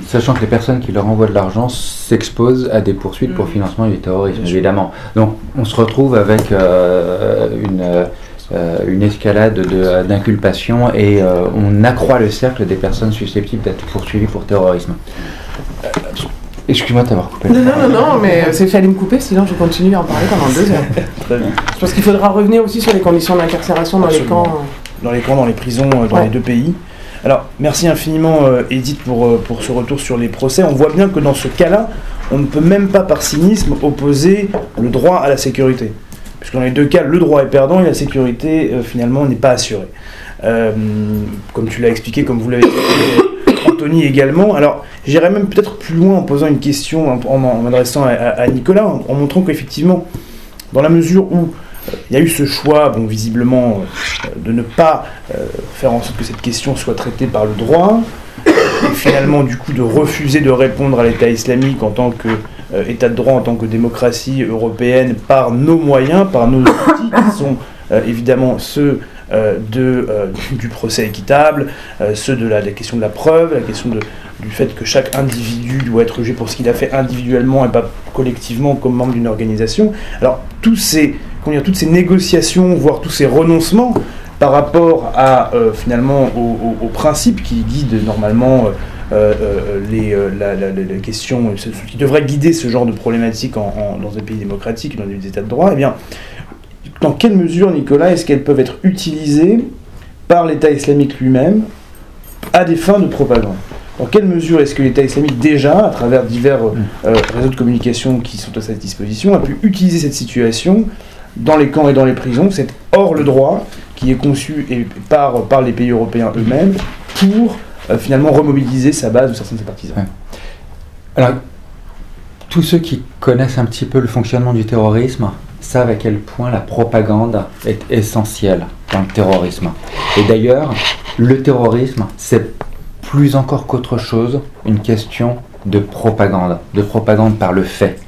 [SPEAKER 4] Sachant que les personnes qui leur envoient de l'argent s'exposent à des poursuites pour
[SPEAKER 3] Mm.
[SPEAKER 4] financement du terrorisme,
[SPEAKER 1] Bien sûr.
[SPEAKER 4] évidemment. Donc on se retrouve avec euh, une, euh, une escalade de- d'inculpation et euh, on accroît le cercle des personnes susceptibles d'être poursuivies pour terrorisme. Excuse-moi de t'avoir coupé.
[SPEAKER 3] Non, non, non, non, mais c'est fallait me couper, sinon je continue à en parler pendant deux heures. [laughs]
[SPEAKER 1] Très bien.
[SPEAKER 3] Je pense qu'il faudra revenir aussi sur les conditions d'incarcération dans les camps.
[SPEAKER 1] Dans les camps, dans les prisons, dans
[SPEAKER 3] Ouais.
[SPEAKER 1] les deux pays. Alors, merci infiniment, euh, Edith, pour, euh, pour ce retour sur les procès. On voit bien que dans ce cas-là, on ne peut même pas par cynisme opposer le droit à la sécurité. Puisque dans les deux cas, le droit est perdant et la sécurité, euh, finalement, n'est pas assurée. Comme tu l'as expliqué, comme vous l'avez expliqué, Anthony également. Alors, j'irais même peut-être plus loin en posant une question, en, m'adressant à, Nicolas, en, montrant qu'effectivement, dans la mesure où il y a eu ce choix, bon, visiblement, euh, de ne pas euh, faire en sorte que cette question soit traitée par le droit, et finalement, du coup, de refuser de répondre à l'État islamique en tant que euh, État de droit, en tant que démocratie européenne, par nos moyens, par nos outils, qui sont évidemment ceux de, du procès équitable, ceux de la, la question de la preuve, la question du fait que chaque individu doit être jugé pour ce qu'il a fait individuellement et pas collectivement comme membre d'une organisation. Alors, tous ces, dire, toutes ces négociations, voire tous ces renoncements par rapport à euh, finalement aux, principes qui guident normalement euh, euh, les, la, la- la- la question, ce, qui devrait guider ce genre de problématique en- en- dans un pays démocratique, dans des états de droit, eh bien, dans quelle mesure, Nicolas, est-ce qu'elles peuvent être utilisées par l'État islamique lui-même à des fins de propagande? Dans quelle mesure est-ce que l'État islamique, déjà, à travers divers euh, réseaux de communication qui sont à sa disposition, a pu utiliser cette situation dans les camps et dans les prisons C'est hors le droit qui est conçu par, par les pays européens eux-mêmes pour euh, finalement remobiliser sa base ou certains de ses partisans.
[SPEAKER 4] Alors, tous ceux qui connaissent un petit peu le fonctionnement du terrorisme savent à quel point la propagande est essentielle dans le terrorisme. Et d'ailleurs, le terrorisme, c'est plus encore qu'autre chose une question de propagande, de propagande par le fait.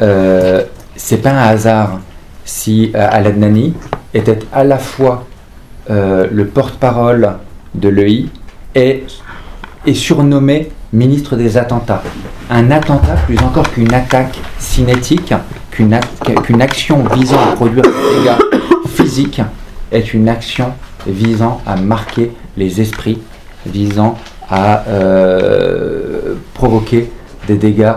[SPEAKER 4] Euh, c'est pas un hasard si euh, Al-Adnani était à la fois euh, le porte-parole de l'EI et surnommé ministre des attentats. Un attentat, plus encore qu'une attaque cinétique, qu'une action visant à produire des dégâts physiques, est une action visant à marquer les esprits, visant à euh, provoquer des dégâts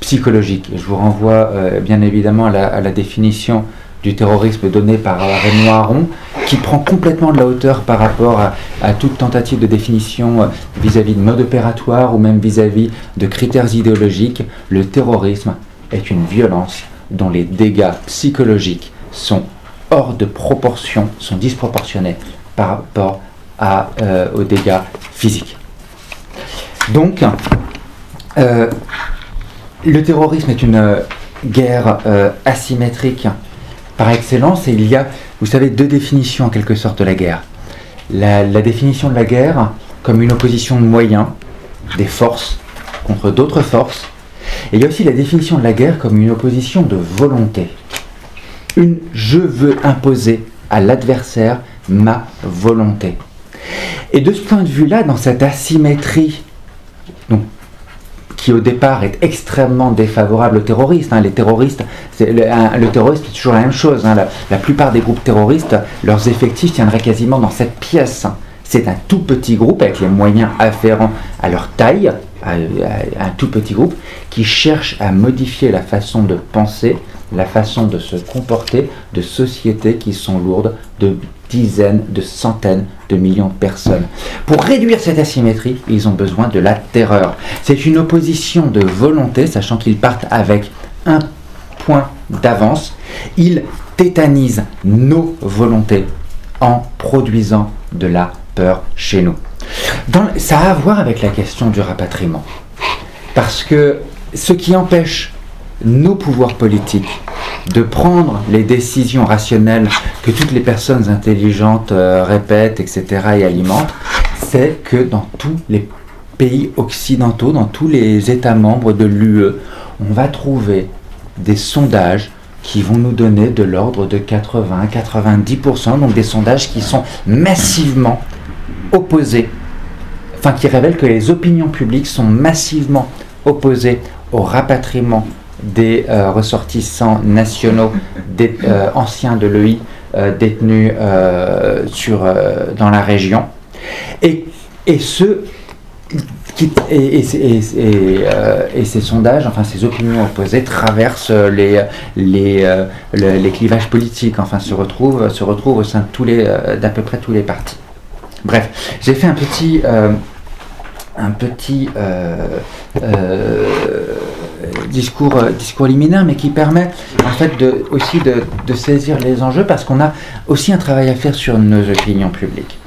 [SPEAKER 4] psychologiques. Et je vous renvoie euh, bien évidemment à la, définition du terrorisme donnée par Raymond Aron, qui prend complètement de la hauteur par rapport à, toute tentative de définition euh, vis-à-vis de mode opératoire ou même vis-à-vis de critères idéologiques. Le terrorisme est une violence dont les dégâts psychologiques sont hors de proportion, sont disproportionnés par rapport euh, aux dégâts physiques. Donc, le terrorisme est une euh, guerre euh, asymétrique par excellence et il y a, vous savez, deux définitions en quelque sorte de la guerre. La, la définition de la guerre comme une opposition de moyens, des forces contre d'autres forces. Et il y a aussi la définition de la guerre comme une opposition de volonté. Une je veux imposer à l'adversaire ma volonté. Et de ce point de vue-là, dans cette asymétrie, qui au départ est extrêmement défavorable aux terroristes, hein, les terroristes, le, le terroriste c'est toujours la même chose. hein, la, plupart des groupes terroristes, leurs effectifs tiendraient quasiment dans cette pièce. C'est un tout petit groupe avec les moyens afférents à leur taille, un tout petit groupe qui cherche à modifier la façon de penser la façon de se comporter de sociétés qui sont lourdes de dizaines, de centaines de millions de personnes. Pour réduire cette asymétrie, ils ont besoin de la terreur. C'est une opposition de volonté, sachant qu'ils partent avec un point d'avance. Ils tétanisent nos volontés en produisant de la peur chez nous. ça a à voir avec la question du rapatriement. Parce que ce qui empêche nos pouvoirs politiques de prendre les décisions rationnelles que toutes les personnes intelligentes euh, répètent, etc., et alimentent, c'est que dans tous les pays occidentaux, dans tous les États membres de l'UE, on va trouver des sondages qui vont nous donner de l'ordre de 80-90%, donc des sondages qui sont massivement opposés, enfin qui révèlent que les opinions publiques sont massivement opposées au rapatriement des euh, ressortissants nationaux des, euh, anciens de l'EI euh, détenus dans la région. Et, ces sondages, enfin ces opinions opposées, traversent les, clivages politiques, enfin se retrouvent, au sein d'à peu près tous les partis. Bref, j'ai fait un petit, un petit discours liminaire, mais qui permet en fait de, aussi de, saisir les enjeux parce qu'on a aussi un travail à faire sur nos opinions publiques.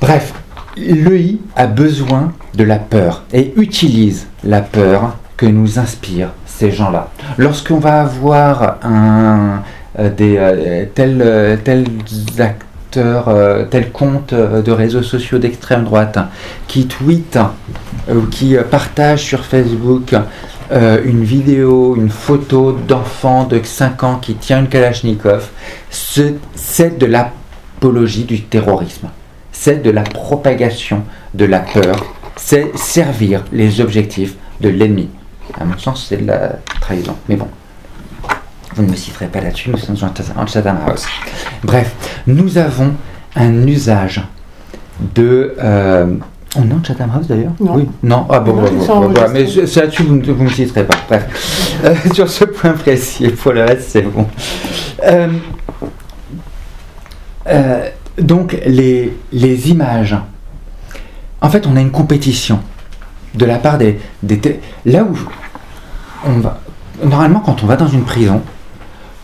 [SPEAKER 4] Bref, l'EI a besoin de la peur et utilise la peur que nous inspirent ces gens-là. Lorsqu'on va avoir un, euh, des, euh, tels, tels acteurs, tels comptes de réseaux sociaux d'extrême droite qui tweetent ou qui partagent sur Facebook euh, une vidéo, une photo d'enfant de 5 ans qui tient une Kalachnikov, c'est de l'apologie du terrorisme. C'est de la propagation de la peur. C'est servir les objectifs de l'ennemi. À mon sens, c'est de la trahison. Mais bon, vous ne me citerez pas là-dessus, nous sommes en Chatham House. Bref, nous avons un usage de... Euh, on est en Chatham House d'ailleurs
[SPEAKER 3] Non.
[SPEAKER 4] Oui. Non Ah bon, bon, bon, bon mais c'est là-dessus, vous ne me citerez pas. Bref. [laughs] Euh, sur ce point précis, pour le reste, c'est bon. Euh, euh, donc, les, les images. En fait, on a une compétition de la part des. des là où on va. Normalement, quand on va dans une prison,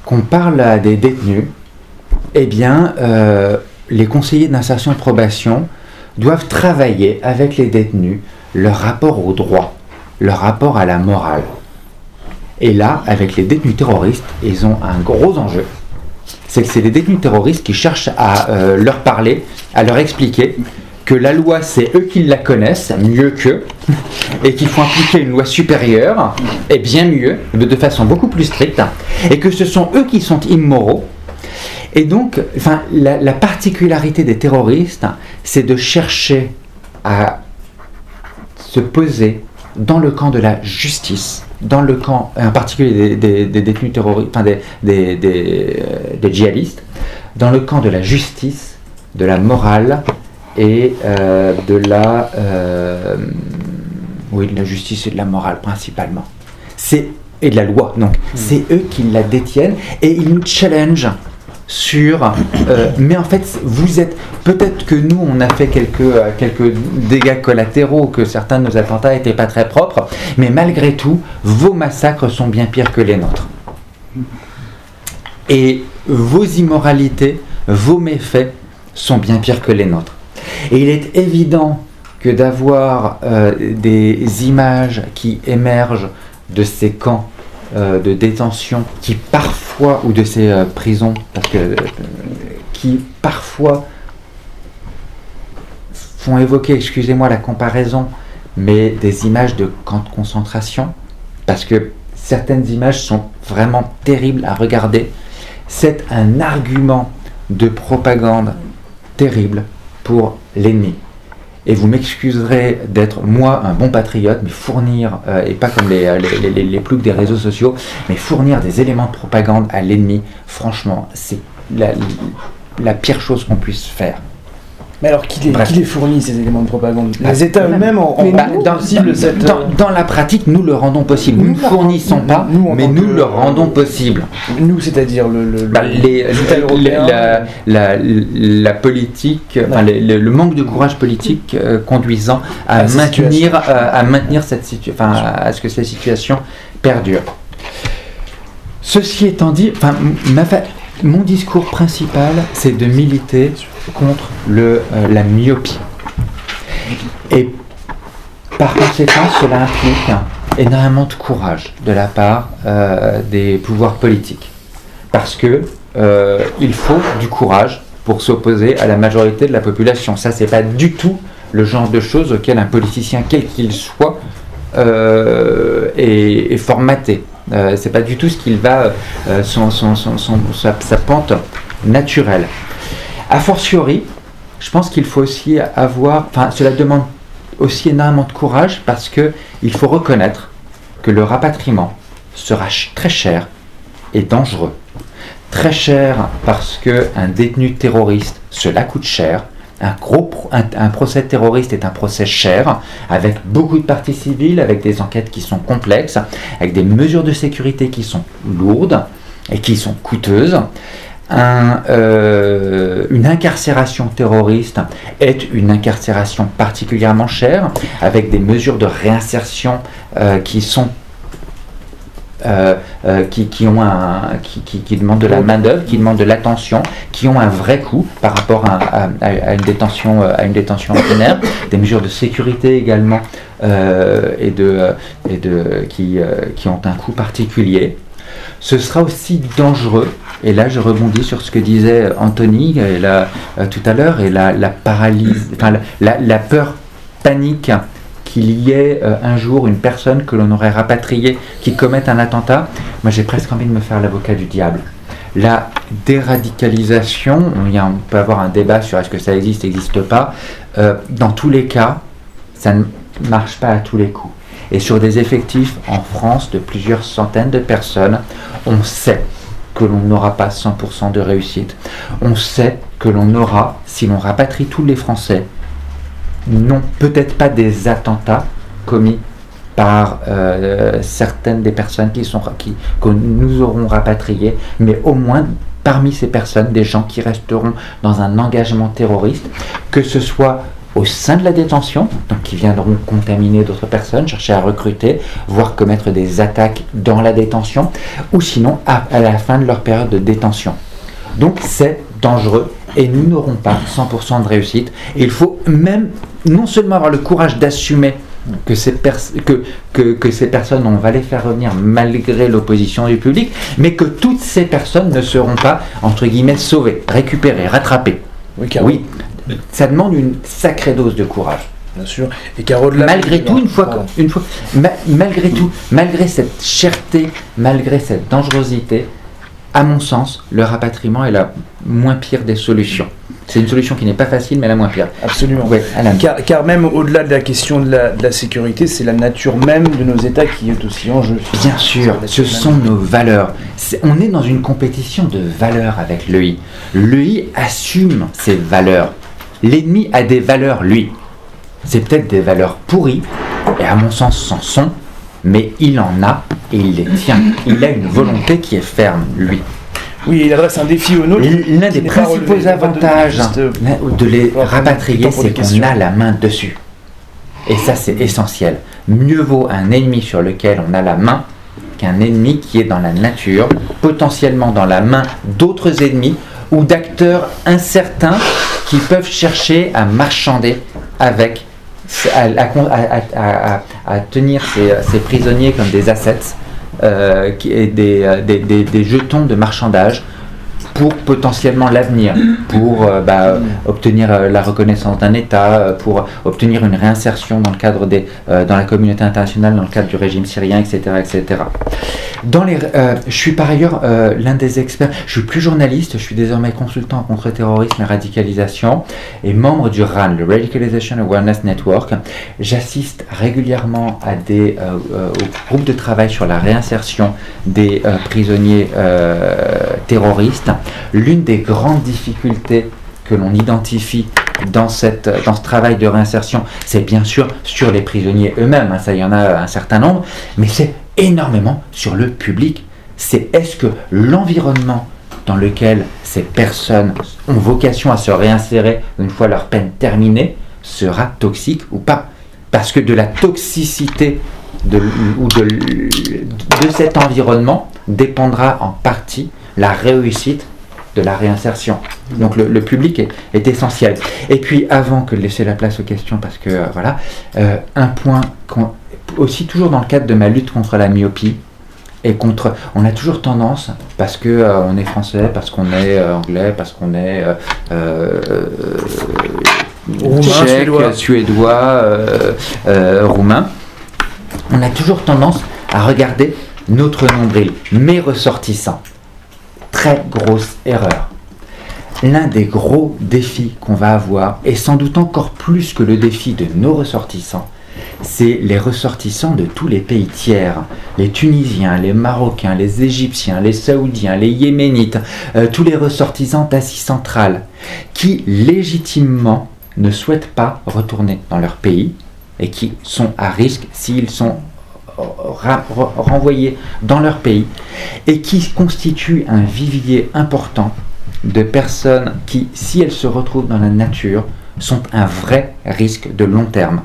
[SPEAKER 4] qu'on parle des détenus, eh bien, les conseillers d'insertion et de probation doivent travailler avec les détenus leur rapport au droit, leur rapport à la morale. Et là, avec les détenus terroristes, ils ont un gros enjeu. C'est que c'est les détenus terroristes qui cherchent à euh, leur parler, à leur expliquer que la loi, c'est eux qui la connaissent mieux qu'eux, et qu'il faut appliquer une loi supérieure, et bien mieux, de façon beaucoup plus stricte, et que ce sont eux qui sont immoraux, et donc, enfin, la, particularité des terroristes, c'est de chercher à se poser dans le camp de la justice, dans le camp, en particulier des, détenus terroristes, enfin des, des, djihadistes, dans le camp de la justice, de la morale et euh, de la, euh, oui, de la justice et de la morale principalement. C'est et de la loi. Donc, hmm. c'est eux qui la détiennent et ils nous challenge sur. Euh, mais en fait, vous êtes. Peut-être que nous, on a fait quelques, euh, quelques dégâts collatéraux, que certains de nos attentats n'étaient pas très propres, mais malgré tout, vos massacres sont bien pires que les nôtres. Et vos immoralités, vos méfaits sont bien pires que les nôtres. Et il est évident que d'avoir euh, des images qui émergent de ces camps euh, de détention qui parfois, ou de ces euh, prisons, parce que, qui parfois font évoquer, excusez-moi la comparaison, mais des images de camps de concentration, parce que certaines images sont vraiment terribles à regarder. C'est un argument de propagande terrible pour l'ennemi et vous m'excuserez d'être moi un bon patriote, mais fournir, euh, et pas comme les, les, les, des réseaux sociaux, mais fournir des éléments de propagande à l'ennemi, franchement, c'est la, pire chose qu'on puisse faire.
[SPEAKER 1] Mais alors, qui les,
[SPEAKER 4] Bref.
[SPEAKER 1] qui les fournit ces éléments de propagande
[SPEAKER 4] Bah,
[SPEAKER 1] Les États
[SPEAKER 4] mais-
[SPEAKER 1] eux-mêmes en, en
[SPEAKER 4] Bah, dans,
[SPEAKER 1] possible cette.
[SPEAKER 4] dans-
[SPEAKER 1] euh,
[SPEAKER 4] dans la pratique, nous le rendons possible. Nous ne fournissons pas,
[SPEAKER 1] nous,
[SPEAKER 4] mais nous
[SPEAKER 1] que-
[SPEAKER 4] le rendons possible.
[SPEAKER 1] Nous, c'est-à-dire le, le,
[SPEAKER 4] Bah,
[SPEAKER 1] le-
[SPEAKER 4] les- la, la- la politique, enfin, les- le, manque de courage politique euh, conduisant à, maintenir, euh, à maintenir cette situation, enfin, à ce que ces situations perdurent. Ceci étant dit, enfin, ma fa- mon discours principal, c'est de militer contre le, euh, la myopie. Et par conséquent, cela implique énormément de courage de la part euh, des pouvoirs politiques. Parce que euh, il faut du courage pour s'opposer à la majorité de la population. Ça, c'est pas du tout le genre de choses auquel un politicien, quel qu'il soit, euh, est, est formaté. Euh, c'est pas du tout ce qu'il va, euh, sa, sa pente naturelle. A fortiori, je pense qu'il faut aussi avoir, enfin, cela demande aussi énormément de courage parce que il faut reconnaître que le rapatriement sera très cher et dangereux. Très cher parce que un détenu terroriste, cela coûte cher. Un, procès terroriste est un procès cher, avec beaucoup de parties civiles, avec des enquêtes qui sont complexes, avec des mesures de sécurité qui sont lourdes et qui sont coûteuses. Euh, une incarcération terroriste est une incarcération particulièrement chère, avec des mesures de réinsertion euh, qui sont euh, euh, qui, ont un, qui, qui, demandent de la main d'œuvre, qui demandent de l'attention, qui ont un vrai coût par rapport à, une détention euh, à une détention ordinaire, des mesures de sécurité également et de et de qui qui ont un coût particulier. Ce sera aussi dangereux, et là je rebondis sur ce que disait Anthony tout à l'heure, et la, la paralyse, enfin, la- la peur panique qu'il y ait euh, un jour une personne que l'on aurait rapatriée qui commette un attentat, moi j'ai presque envie de me faire l'avocat du diable. La déradicalisation, on peut avoir un débat sur est-ce que ça existe, n'existe pas. Euh, dans tous les cas, ça ne marche pas à tous les coups. Et sur des effectifs en France de plusieurs centaines de personnes, on sait que l'on n'aura pas 100% de réussite. On sait que l'on aura, si l'on rapatrie tous les Français, non, peut-être pas des attentats commis par euh, certaines des personnes qui sont, que nous aurons rapatriées, mais au moins parmi ces personnes, des gens qui resteront dans un engagement terroriste, que ce soit au sein de la détention, donc qui viendront contaminer d'autres personnes, chercher à recruter, voire commettre des attaques dans la détention, ou sinon à, à la fin de leur période de détention. Donc c'est dangereux et nous n'aurons pas 100% de réussite. Et il faut même non seulement avoir le courage d'assumer que ces, pers- que, que, que ces personnes, on va les faire revenir malgré l'opposition du public, mais que toutes ces personnes ne seront pas, entre guillemets, sauvées, récupérées, rattrapées.
[SPEAKER 1] Oui, car,
[SPEAKER 4] Oui, ça demande une sacrée dose de courage.
[SPEAKER 1] bien sûr. Et car au-delà.
[SPEAKER 4] Malgré tout, une fois, une fois, ma- malgré tout, malgré cette cherté, malgré cette dangerosité, à mon sens, le rapatriement est la moins pire des solutions. C'est une solution qui n'est pas facile, mais la moins pire.
[SPEAKER 1] Absolument.
[SPEAKER 4] Ouais.
[SPEAKER 1] Car, car même au-delà de la question de la, de la sécurité, c'est la nature même de nos États qui est aussi en jeu.
[SPEAKER 4] Bien sûr, ce sont nos valeurs. On est dans une compétition de valeurs avec l'EI. L'EI assume ses valeurs. L'ennemi a des valeurs, lui. C'est peut-être des valeurs pourries, et à mon sens s'en sont, mais il en a et il les tient. Il a une volonté qui est ferme, lui.
[SPEAKER 1] Oui, il adresse un défi aux nôtres.
[SPEAKER 4] L'un des principaux
[SPEAKER 1] de-
[SPEAKER 4] avantages
[SPEAKER 1] euh,
[SPEAKER 4] de les rapatrier, c'est qu'on a la main dessus. Et ça, c'est essentiel. Mieux vaut un ennemi sur lequel on a la main qu'un ennemi qui est dans la nature, potentiellement dans la main d'autres ennemis ou d'acteurs incertains qui peuvent chercher à marchander avec, à, tenir ces, prisonniers comme des assets euh, et euh, des jetons de marchandage pour potentiellement l'avenir, pour euh, bah, obtenir euh, la reconnaissance d'un État, euh, pour obtenir une réinsertion dans le cadre des, euh, dans la communauté internationale, dans le cadre du régime syrien, etc., etc. Dans les, euh, je suis par ailleurs euh, l'un des experts. Je suis plus journaliste, je suis désormais consultant contre-terrorisme et radicalisation et membre du RAN, le Radicalization Awareness Network. J'assiste régulièrement à des euh, euh, au groupe de travail sur la réinsertion des euh, prisonniers euh, terroristes. L'une des grandes difficultés que l'on identifie dans, cette, dans ce travail de réinsertion, c'est bien sûr sur les prisonniers eux-mêmes, hein, ça y en a un certain nombre, mais c'est énormément sur le public. C'est est-ce que l'environnement dans lequel ces personnes ont vocation à se réinsérer une fois leur peine terminée sera toxique ou pas? Parce que de la toxicité ou de, de cet environnement dépendra en partie la réussite de la réinsertion. Donc le, public est, essentiel. Et puis avant que de laisser la place aux questions, parce que euh, voilà, euh, un point aussi toujours dans le cadre de ma lutte contre la myopie, et contre, on a toujours tendance, parce que euh, on est français, parce qu'on est anglais, parce qu'on est roumain, suédois, suédois roumain, on a toujours tendance à regarder notre nombril, mes ressortissants. Très grosse erreur. L'un des gros défis qu'on va avoir, et sans doute encore plus que le défi de nos ressortissants, c'est les ressortissants de tous les pays tiers, les Tunisiens, les Marocains, les Égyptiens, les Saoudiens, les Yéménites, euh, tous les ressortissants d'Asie centrale, qui légitimement ne souhaitent pas retourner dans leur pays et qui sont à risque s'ils sont renvoyés dans leur pays et qui constituent un vivier important de personnes qui, si elles se retrouvent dans la nature, sont un vrai risque de long terme.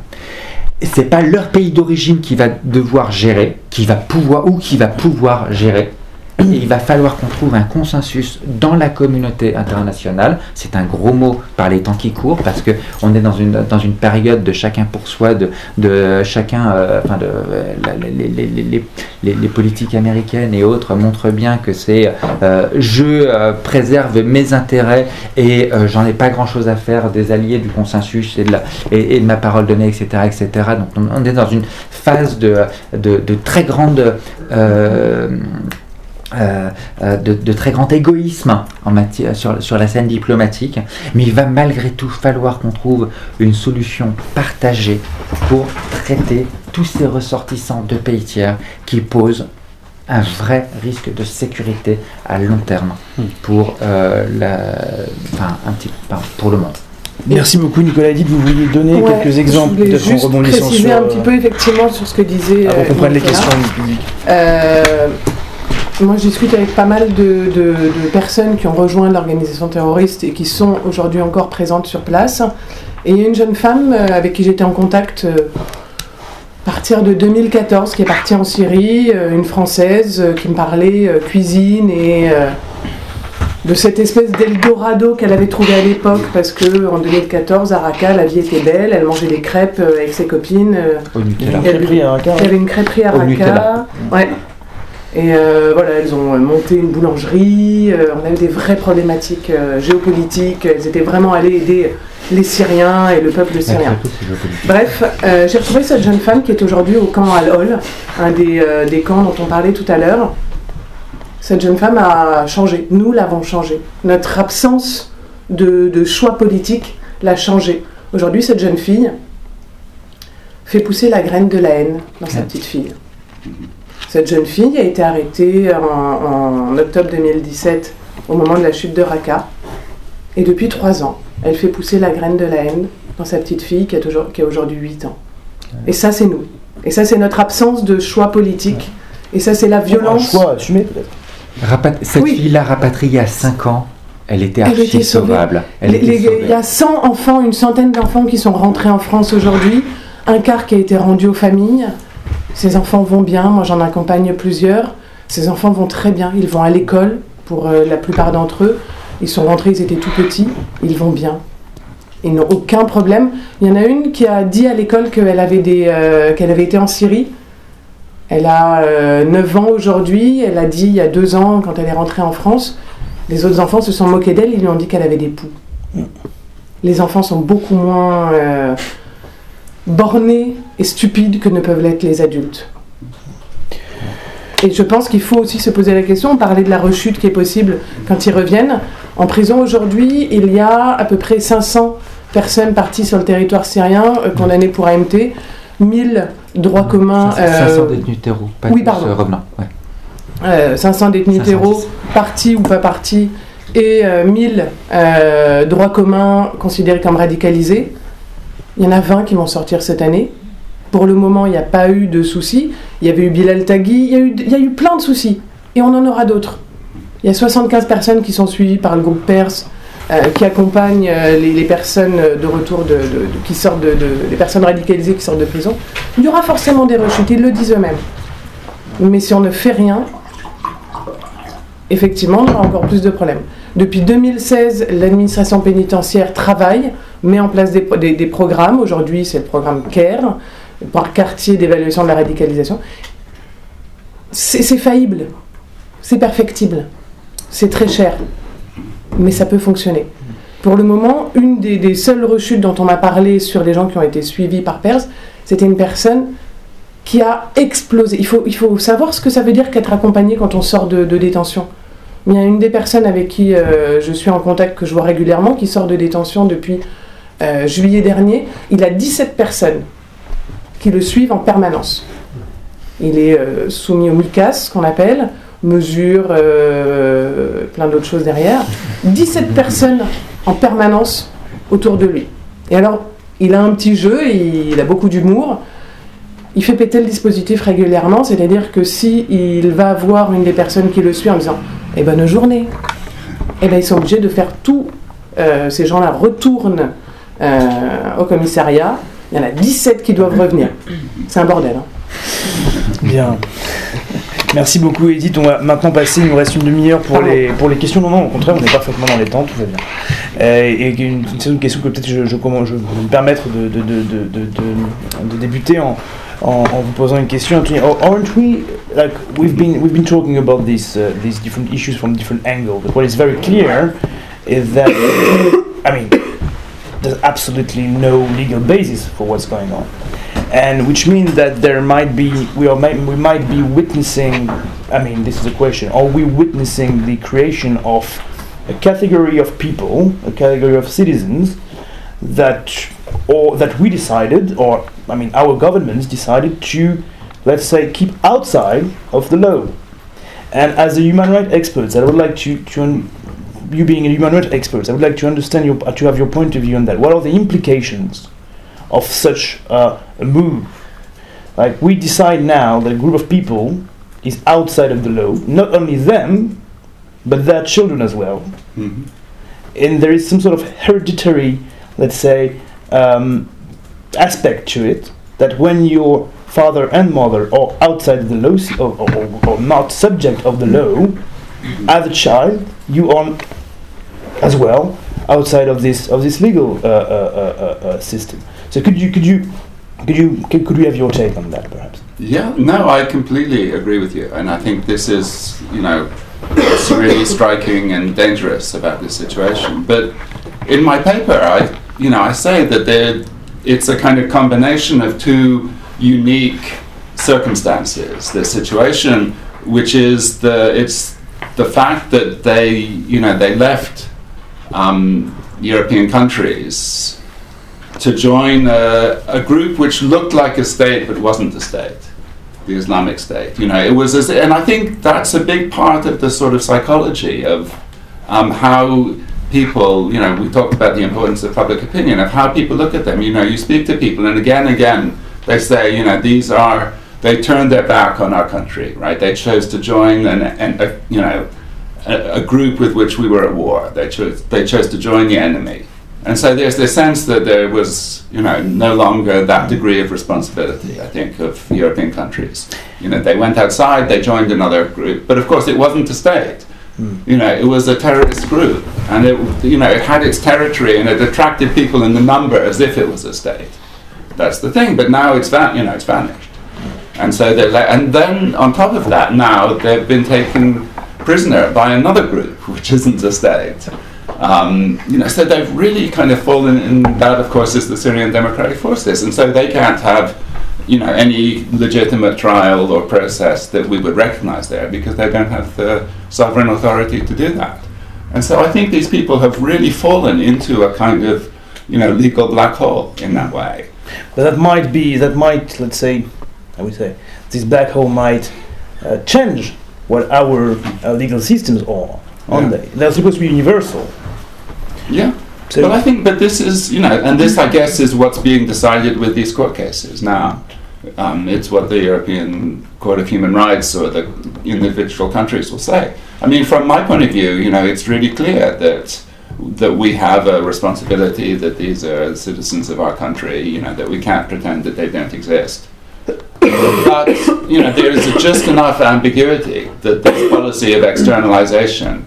[SPEAKER 4] C'est pas leur pays d'origine qui va devoir gérer, qui va pouvoir ou qui va pouvoir gérer, il va falloir qu'on trouve un consensus dans la communauté internationale. C'est un gros mot par les temps qui courent parce que on est dans une, dans une période de chacun pour soi, de, de chacun, euh, enfin de, les, les, les, politiques américaines et autres montrent bien que c'est euh, je euh, préserve mes intérêts et j'en ai pas grand chose à faire des alliés du consensus et de, la, et, de ma parole donnée, etc. etc. Donc on, est dans une phase de, de, de très grande euh, euh, de, très grand égoïsme en matière, sur, sur, la scène diplomatique, mais il va malgré tout falloir qu'on trouve une solution partagée pour traiter tous ces ressortissants de pays tiers qui posent un vrai risque de sécurité à long terme hmm. pour, euh, la, enfin, un petit, pour le monde.
[SPEAKER 1] Merci beaucoup Nicolas Edith, vous vouliez donner quelques exemples
[SPEAKER 3] peut-être en rebondissant préciser un petit peu effectivement sur ce que disait.
[SPEAKER 1] Avant qu'on prenne les questions du public.
[SPEAKER 3] Moi, je discute avec pas mal de, personnes qui ont rejoint l'organisation terroriste et qui sont aujourd'hui encore présentes sur place. Et il y a une jeune femme euh, avec qui j'étais en contact euh, à partir de 2014, qui est partie en Syrie, euh, une Française qui me parlait cuisine et de cette espèce d'Eldorado qu'elle avait trouvé à l'époque, parce que en 2014, à Raqqa, la vie était belle, elle mangeait des crêpes avec ses copines.
[SPEAKER 4] Au Nutella.
[SPEAKER 3] Y avait une crêperie à Raqqa. Ouais. Et euh, voilà, elles ont monté une boulangerie, euh, on a eu des vraies problématiques euh, géopolitiques, elles étaient vraiment allées aider les Syriens et le peuple syrien. Bref, j'ai retrouvé cette jeune femme qui est aujourd'hui au camp Al-Hol, un des, des, camps dont on parlait tout à l'heure. Cette jeune femme a changé, nous l'avons changé. Notre absence de, de choix politique l'a changé. Aujourd'hui, cette jeune fille fait pousser la graine de la haine dans sa petite fille. Cette jeune fille a été arrêtée en, octobre 2017 au moment de la chute de Raqqa. Et depuis trois ans, elle fait pousser la graine de la haine dans sa petite fille qui a, aujourd'hui 8 ans. Et ça, c'est nous. Et ça, c'est notre absence de choix politique. Et ça, c'est la violence.
[SPEAKER 1] Un choix assumé, peut-être.
[SPEAKER 4] Cette fille-là, rapatriée à 5 ans, elle était archi sauvable.
[SPEAKER 3] il y a 100 enfants, une centaine d'enfants qui sont rentrés en France aujourd'hui. Un quart qui a été rendu aux familles. Ces enfants vont bien, moi j'en accompagne plusieurs. Ces enfants vont très bien, ils vont à l'école pour euh, la plupart d'entre eux. Ils sont rentrés, ils étaient tout petits, ils vont bien. Ils n'ont aucun problème. Il y en a une qui a dit à l'école qu'elle avait, euh, qu'elle avait été en Syrie. Elle a 9 euh, ans aujourd'hui, elle a dit il y a 2 ans quand elle est rentrée en France. Les autres enfants se sont moqués d'elle, ils lui ont dit qu'elle avait des poux. Les enfants sont beaucoup moins bornés et stupides que ne peuvent l'être les adultes. Et je pense qu'il faut aussi se poser la question, parler de la rechute qui est possible quand ils reviennent. En prison aujourd'hui, il y a à peu près 500 personnes parties sur le territoire syrien euh, condamnées pour AMT, 1000 droits communs.
[SPEAKER 4] 500 euh, détenus terreaux,
[SPEAKER 3] pas oui, pardon. 500 détenus terreaux, partis ou pas partis, et 1000 droits communs considérés comme radicalisés. Il y en a 20 qui vont sortir cette année. Pour le moment, il n'y a pas eu de soucis. Il y avait eu Bilal Tagui, il y, a eu, y a eu plein de soucis. Et on en aura d'autres. Il y a 75 personnes qui sont suivies par le groupe Perse, euh, qui accompagnent euh, les, personnes de retour, qui sortent de, les personnes radicalisées qui sortent de prison. Il y aura forcément des rechutes, ils le disent eux-mêmes. Mais si on ne fait rien, effectivement, on aura encore plus de problèmes. Depuis 2016, l'administration pénitentiaire travaille, met en place des, des programmes. Aujourd'hui, c'est le programme CARE, par quartier d'évaluation de la radicalisation. C'est faillible, c'est perfectible, c'est très cher, mais ça peut fonctionner. Pour le moment, une des, seules rechutes dont on a parlé sur les gens qui ont été suivis par Perse, c'était une personne qui a explosé. Il faut, il faut savoir ce que ça veut dire qu'être accompagné quand on sort de, détention. Il y a une des personnes avec qui euh, je suis en contact, que je vois régulièrement, qui sort de détention depuis euh, juillet dernier. Il a 17 personnes qui le suivent en permanence. Il est euh, soumis au MICAS, qu'on appelle, mesure, euh, plein d'autres choses derrière. 17 personnes en permanence autour de lui. Et alors, il a un petit jeu, il a beaucoup d'humour. Il fait péter le dispositif régulièrement, c'est-à-dire que si il va voir une des personnes qui le suit en disant Eh bonne journée, eh ben ils sont obligés de faire tout. Euh, ces gens-là retournent au commissariat il y en a 17 qui doivent revenir. C'est un bordel. Hein.
[SPEAKER 1] Bien. Merci beaucoup Edith. On va maintenant passer, il nous reste une demi-heure pour les, pour les questions. Non, non, au contraire, on est parfaitement dans les temps, tout va bien. Euh, et une, une, question que peut-être je, je, comment, je vais me permettre de, de, de, de débuter en, en, en, vous posant une question. Oh, aren't we, like, we've been, we've been talking about these, uh, these different issues from different angles, but what is very clear is that, [coughs] I mean, there's absolutely no legal basis for what's going on, and which means that there might be we are we might be witnessing. I mean, this is a question: Are we witnessing the creation of a category of people, a category of citizens that, or that we decided, or I mean, our governments decided to, let's say, keep outside of the law. And as a human rights expert, I would like to, to you being a human rights expert, I would like to understand your, to have your point of view on that. What are the implications of such uh, a move? Like we decide now that a group of people is outside of the law, not only them, but their children as well. Mm-hmm. And there is some sort of hereditary, let's say, um, aspect to it that when your father and mother are outside of the law or, or, or not subject of the law, as a child, you are as well outside of this of this legal uh, uh, uh, system. So could you could you could you could, could we have your take on that perhaps?
[SPEAKER 2] Yeah, no, I completely agree with you, and I think this is you know it's really [laughs] striking and dangerous about this situation. But in my paper, I you know I say that there, it's a kind of combination of two unique circumstances. The situation, which is the it's the fact that they you know they left um, European countries to join a, a, group which looked like a state but wasn't a state, the Islamic State. You know, it was, as, and I think that's a big part of the sort of psychology of um, how people, you know, we talked about the importance of public opinion, of how people look at them. You know, you speak to people, and again again, they say, you know, these are, they turned their back on our country, right? They chose to join and, and uh, you know, a, a, group with which we were at war. They chose, they chose to join the enemy. And so there's this sense that there was, you know, no longer that degree of responsibility, I think, of European countries. You know, they went outside, they joined another group, but of course it wasn't a state. Mm. You know, it was a terrorist group, and it, you know, it had its territory and it attracted people in the number as if it was a state. That's the thing. But now it's that, you know, it's vanished. And so they're, le- and then on top of that, now they've been taken prisoner by another group, [laughs] which isn't a state. Um, you know, so they've really kind of fallen in that, of course, is the Syrian Democratic Forces, and so they can't have, you know, any legitimate trial or process that we would recognise there because they don't have the sovereign authority to do that. And so I think these people have really fallen into a kind of, you know, legal black hole in that way.
[SPEAKER 1] But that might be, that might, let's say, I would say, this black hole might uh, change what our uh, legal systems are. aren't
[SPEAKER 2] Yeah.
[SPEAKER 1] they? They're supposed to be universal.
[SPEAKER 2] Yeah.
[SPEAKER 1] So
[SPEAKER 2] But I think, but this is, you know, and this, I guess, is what's being decided with these court cases now. Um, it's what the European Court of Human Rights or the individual countries will say. I mean, from my point of view, you know, it's really clear that that we have a responsibility that these are citizens of our country. You know, that we can't pretend that they don't exist. But you know, there is just enough ambiguity that this policy of externalization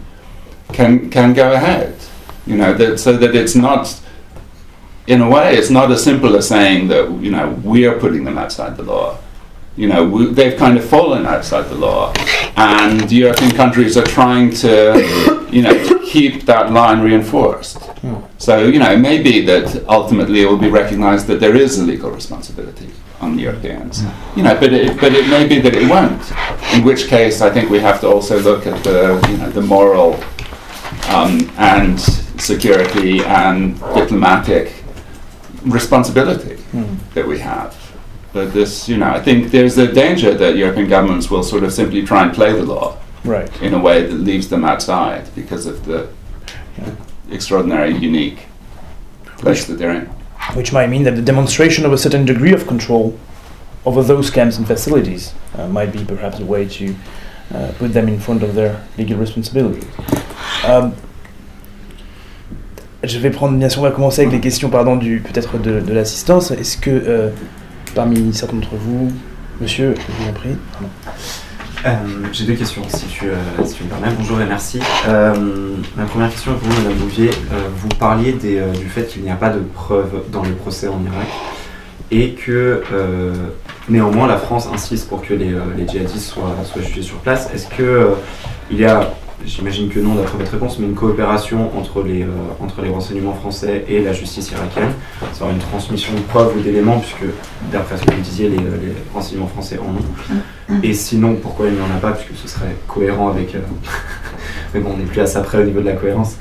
[SPEAKER 2] can can go ahead. You know, that so that it's not, in a way, it's not as simple as saying that you know we are putting them outside the law. You know, we, they've kind of fallen outside the law, and European countries are trying to, you know, to keep that line reinforced. Hmm. So you know, it may be that ultimately it will be recognised that there is a legal responsibility on the Europeans. You know, but it, but it may be that it won't. In which case, I think we have to also look at the you know the moral um, and security and diplomatic responsibility that we have. But this, you know, I think there's a danger that European governments will sort of simply try and play the law
[SPEAKER 1] Right.
[SPEAKER 2] in a way that leaves them outside because of the extraordinary, unique place that they're in.
[SPEAKER 1] Which might mean that the demonstration of a certain degree of control over those camps and facilities uh, might be perhaps a way to uh, put them in front of their legal responsibilities. Um, je vais prendre, bien sûr, on va commencer avec les questions, pardon, du peut-être de, de l'assistance. Est-ce que euh, parmi certains d'entre vous, monsieur, je vous en prie, pardon.
[SPEAKER 5] Euh, J'ai deux questions, si tu, euh, si tu me permets. Bonjour et merci. Euh, ma première question est pour vous, Madame Bouvier. Vous parliez du fait qu'il n'y a pas de preuves dans le procès en Irak et que néanmoins la France insiste pour que les, djihadistes soient, soient jugés sur place. Est-ce que il y a, j'imagine que non d'après votre réponse, mais une coopération entre les, euh, entre les renseignements français et la justice irakienne, c'est une transmission de preuves ou d'éléments, puisque d'après ce que vous disiez, les, les renseignements français en ont. Et sinon, pourquoi il n'y en a pas Puisque ce serait cohérent avec. euh, [laughs] Mais bon, on n'est plus ça près au niveau de la cohérence.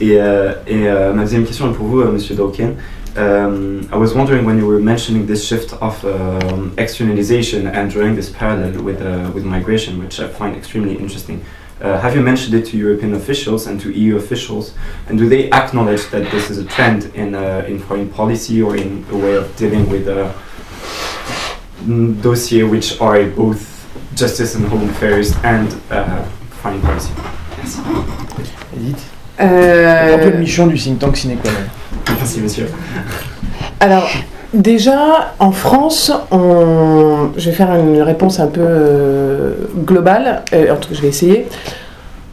[SPEAKER 5] Et, euh, ma deuxième question est pour vous, Monsieur Dawkins. Um, I was wondering when you were mentioning this shift of um, externalization and drawing this parallel with, uh, with migration, which I find extremely interesting. Uh, have you mentioned it to European officials and to EU officials? And do they acknowledge that this is a trend in, uh, in foreign policy or in a way of dealing with uh, mm, dossiers which are both justice and home affairs and uh, foreign policy? Merci.
[SPEAKER 1] Edith
[SPEAKER 3] Euh,
[SPEAKER 1] Antoine Michon du think tank Sine Qua Non.
[SPEAKER 5] Merci, monsieur.
[SPEAKER 3] Alors, déjà, en France, on... je vais faire une réponse un peu euh, globale, euh, en tout cas, je vais essayer.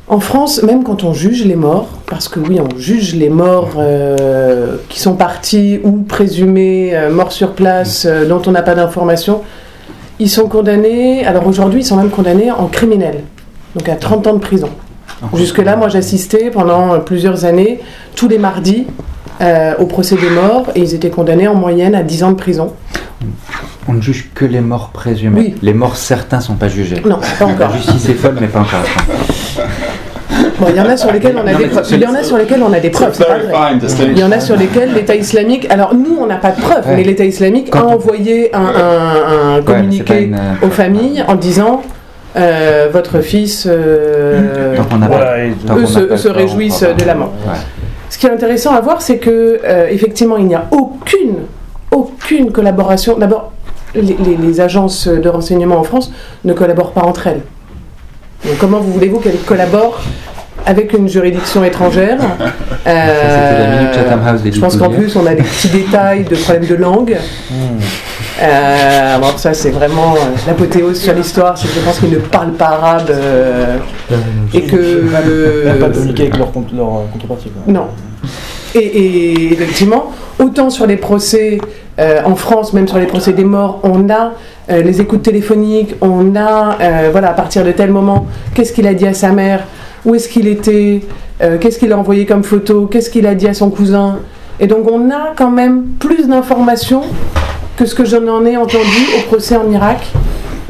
[SPEAKER 3] En France, même quand on juge les morts, parce que oui, on juge les morts euh, qui sont partis ou présumés morts sur place, dont on n'a pas d'informations, ils sont condamnés, alors aujourd'hui, ils sont même condamnés en criminel, donc à 30 ans de prison. Jusque-là, moi, j'assistais pendant plusieurs années, tous les mardis, euh, au procès des morts, et ils étaient condamnés en moyenne à 10 ans de prison.
[SPEAKER 4] On ne juge que les morts présumés.
[SPEAKER 3] Oui.
[SPEAKER 4] Les morts certains sont pas jugés.
[SPEAKER 3] Non, pas encore.
[SPEAKER 4] La justice est folle, mais pas encore.
[SPEAKER 3] Bon, il y en a sur lesquels on a
[SPEAKER 4] Non,
[SPEAKER 3] des preuves. Il y en a sur lesquels on a des preuves, pas vrai. Il y en a sur lesquels l'État islamique. Alors nous, on n'a pas de preuves,
[SPEAKER 4] Ouais.
[SPEAKER 3] mais l'État islamique
[SPEAKER 4] Quand
[SPEAKER 3] a envoyé un, un- un
[SPEAKER 4] Ouais, c'est pas
[SPEAKER 3] communiqué
[SPEAKER 4] une, euh,
[SPEAKER 3] aux familles en disant euh, votre fils. euh,
[SPEAKER 1] Voilà,
[SPEAKER 3] eux se- se réjouissent de la mort.
[SPEAKER 4] Ouais.
[SPEAKER 3] Ce qui est intéressant à voir, c'est que euh, effectivement, il n'y a aucune, aucune collaboration. D'abord, les, les- les agences de renseignement en France ne collaborent pas entre elles. Donc, comment vous voulez-vous qu'elles collaborent avec une juridiction étrangère [laughs]
[SPEAKER 4] c'était la minute Chatham House des
[SPEAKER 3] Je pense qu'en plus, on a des petits détails de problèmes de langue.
[SPEAKER 1] Hmm.
[SPEAKER 3] Euh, alors ça, c'est vraiment euh, l'apothéose sur l'histoire. C'est que je pense qu'ils ne parlent pas arabe euh, et que
[SPEAKER 1] Même pas communiquer avec leur, leur euh, contrepartie.
[SPEAKER 3] Non. Et, et effectivement, autant sur les procès euh, en France, même sur les procès des morts, on a euh, les écoutes téléphoniques, on a, euh, voilà, à partir de tel moment, qu'est-ce qu'il a dit à sa mère, où est-ce qu'il était, euh, qu'est-ce qu'il a envoyé comme photo, qu'est-ce qu'il a dit à son cousin? Et donc on a quand même plus d'informations que ce que j'en en ai entendu au procès en Irak.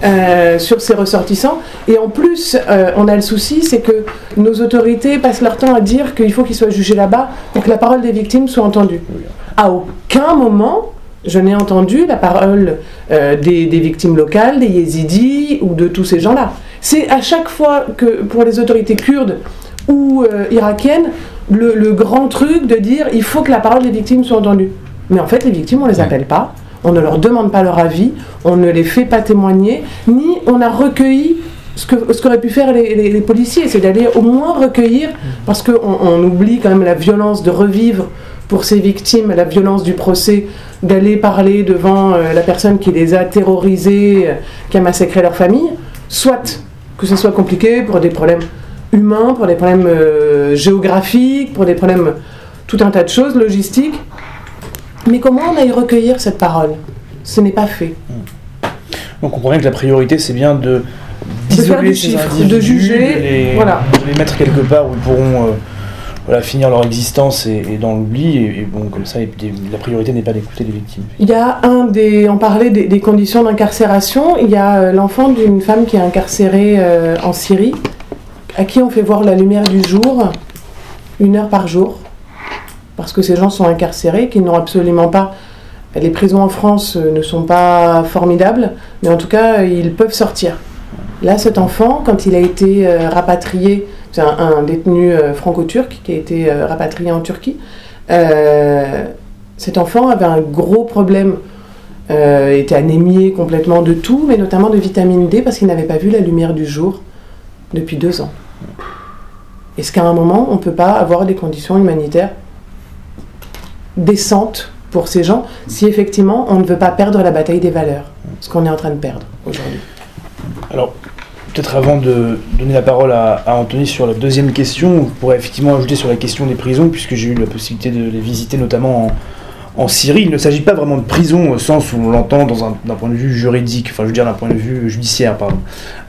[SPEAKER 3] euh, sur ces ressortissants. Et en plus, euh, on a le souci, c'est que nos autorités passent leur temps à dire qu'il faut qu'ils soient jugés là-bas pour que la parole des victimes soit entendue. À aucun moment, je n'ai entendu la parole euh, des, des victimes locales, des yézidis ou de tous ces gens-là. C'est à chaque fois que pour les autorités kurdes ou euh, irakienne le, le grand truc de dire il faut que la parole des victimes soit entendue. Mais en fait, les victimes, on les appelle pas, on ne leur demande pas leur avis, on ne les fait pas témoigner, ni on a recueilli ce qu'auraient pu faire les, policiers, c'est d'aller au moins recueillir, parce qu'on on oublie quand même la violence de revivre pour ces victimes, la violence du procès, d'aller parler devant euh, la personne qui les a terrorisés, euh, qui a massacré leur famille, soit que ce soit compliqué pour des problèmes humains, pour des problèmes euh, géographiques, pour des problèmes, tout un tas de choses, logistiques. Mais comment on aille recueillir cette parole? Ce n'est pas fait.
[SPEAKER 1] On comprend bien que la priorité, c'est bien de d'isoler ces
[SPEAKER 3] chiffre,
[SPEAKER 1] individus,
[SPEAKER 3] de juger,
[SPEAKER 1] de les,
[SPEAKER 3] voilà.
[SPEAKER 1] de les mettre quelque part où ils pourront euh, voilà, finir leur existence et, et dans l'oubli. Et, et bon, comme ça, et la priorité n'est pas d'écouter les victimes.
[SPEAKER 3] Il y a un des. On parlait des, des conditions d'incarcération. Il y a euh, l'enfant d'une femme qui est incarcérée euh, en Syrie, à qui on fait voir la lumière du jour, une heure par jour, parce que ces gens sont incarcérés, qu'ils n'ont absolument pas. Les prisons en France euh, ne sont pas formidables, mais en tout cas, ils peuvent sortir. Là, cet enfant, quand il a été euh, rapatrié, c'est un, détenu euh, franco-turc qui a été rapatrié en Turquie, cet enfant avait un gros problème, euh, était anémié complètement de tout, mais notamment de vitamine D parce qu'il n'avait pas vu la lumière du jour depuis deux ans. Est-ce qu'à un moment, on ne peut pas avoir des conditions humanitaires décentes pour ces gens si effectivement on ne veut pas perdre la bataille des valeurs, ce qu'on est en train de perdre aujourd'hui.
[SPEAKER 1] Alors, peut-être avant de donner la parole à, à Anthony sur la deuxième question, vous pourrez effectivement ajouter sur la question des prisons, puisque j'ai eu la possibilité de les visiter notamment en, en Syrie. Il ne s'agit pas vraiment de prison au sens où on l'entend d'un point de vue juridique, enfin je veux dire d'un point de vue judiciaire, pardon.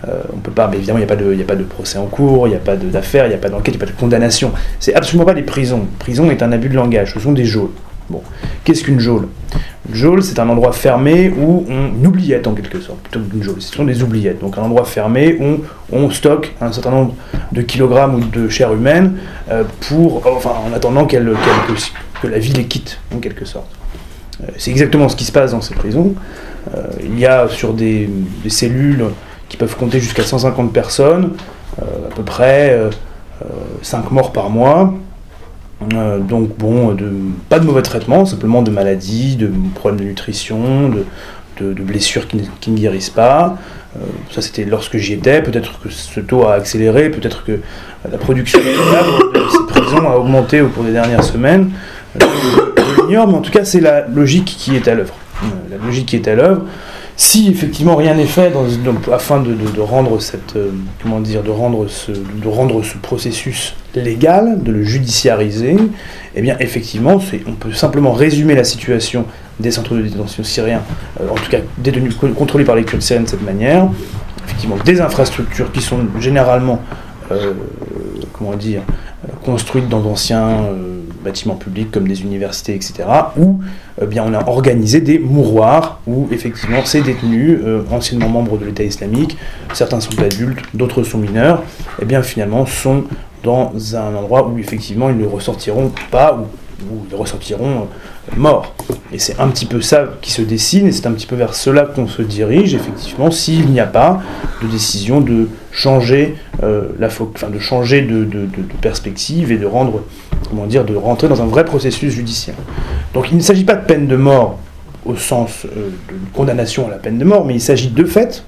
[SPEAKER 1] Euh, on peut pas, mais évidemment il n'y a, pas de- procès en cours, il n'y a pas d'affaires, il n'y a pas d'enquête, il n'y a pas de condamnation. C'est absolument pas des prisons. Prison est un abus de langage, ce sont des geôles. Bon, qu'est-ce qu'une geôle? Une geôle, c'est un endroit fermé où on oubliette en quelque sorte, plutôt qu'une geôle. Ce sont des oubliettes. Donc un endroit fermé où on stocke un certain nombre de kilogrammes ou de chair humaine euh, pour, enfin, en attendant qu'elle, que, la vie les quitte en quelque sorte. Euh, c'est exactement ce qui se passe dans ces prisons. Euh, il y a sur des, des cellules qui peuvent compter jusqu'à 150 personnes, à peu près 5 morts par mois. Euh, donc bon, pas de mauvais traitement, simplement de maladies, de problèmes de nutrition, de, blessures qui ne, guérissent pas. Euh, ça c'était lorsque j'y étais, peut-être que ce taux a accéléré, peut-être que la production de ces prisons a augmenté au cours des dernières semaines. Euh, je l'ignore, mais en tout cas c'est la logique qui est à l'œuvre. La logique qui est à l'œuvre. Si effectivement rien n'est fait afin de, rendre cette, euh, comment dire, de rendre ce, rendre ce processus légal, de le judiciariser, eh bien effectivement, on peut simplement résumer la situation des centres de détention syriens, euh, en tout cas détenus co- contrôlés par les Kurdes syriens de cette manière. Effectivement, des infrastructures qui sont généralement, euh, comment construites dans d'anciens bâtiments publics comme des universités, etc., où eh bien, on a organisé des mouroirs où effectivement ces détenus, euh, anciennement membres de l'État islamique, certains sont adultes, d'autres sont mineurs, et bien finalement sont dans un endroit où effectivement ils ne ressortiront pas ou, ou ils ressortiront morts. Et c'est un petit peu ça qui se dessine et c'est un petit peu vers cela qu'on se dirige effectivement s'il n'y a pas de décision de changer euh, la enfin, de changer de, de- perspective et de rendre comment dire de rentrer dans un vrai processus judiciaire. Donc il ne s'agit pas de peine de mort au sens euh, de condamnation à la peine de mort, mais il s'agit de fait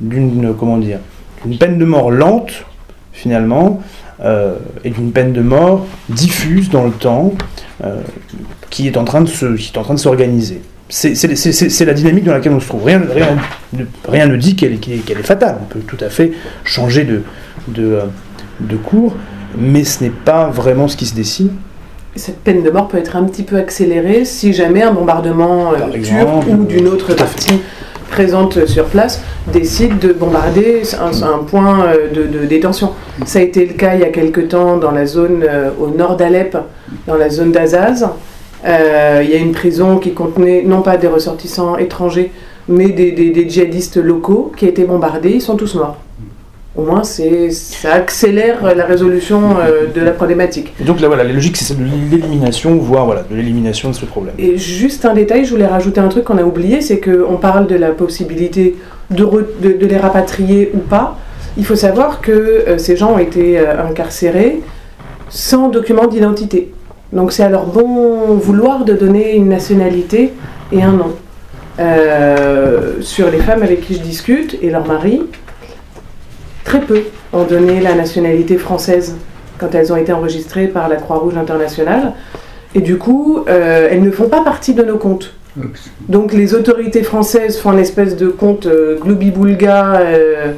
[SPEAKER 1] d'une comment dire d'une peine de mort lente finalement euh, et d'une peine de mort diffuse dans le temps euh, qui est en train de se qui est en train de s'organiser. C'est c'est- c'est- c'est- c'est la dynamique dans laquelle on se trouve. Rien, rien, ne- rien ne dit qu'elle est, qu'elle est- qu'elle est fatale. On peut tout à fait changer de, de, euh, de cours, mais ce n'est pas vraiment ce qui se dessine.
[SPEAKER 3] Cette peine de mort peut être un petit peu accélérée si jamais un bombardement euh, turc ou d'une autre
[SPEAKER 1] à fait.
[SPEAKER 3] partie présente sur place décide de bombarder un, point euh, de, détention. Ça a été le cas il y a quelque temps dans la zone euh, au nord d'Alep, dans la zone d'Azaz. Euh, il y a une prison qui contenait non pas des ressortissants étrangers, mais des, des- des djihadistes locaux qui a été bombardée. Ils sont tous morts. Au moins, ça accélère la résolution euh, de la problématique.
[SPEAKER 1] Donc là, voilà, la logique, c'est celle de l'élimination, voire voilà, de l'élimination de ce problème.
[SPEAKER 3] Et juste un détail, je voulais rajouter un truc qu'on a oublié, c'est qu'on parle de la possibilité de, re- de, de les rapatrier ou pas. Il faut savoir que euh, ces gens ont été euh, incarcérés sans document d'identité. Donc c'est à leur bon vouloir de donner une nationalité et un nom. Sur les femmes avec qui je discute et leurs maris, très peu ont donné la nationalité française quand elles ont été enregistrées par la Croix-Rouge internationale. Et du coup, euh, elles ne font pas partie de nos comptes. Donc les autorités françaises font une espèce de compte euh, globi-boulga euh,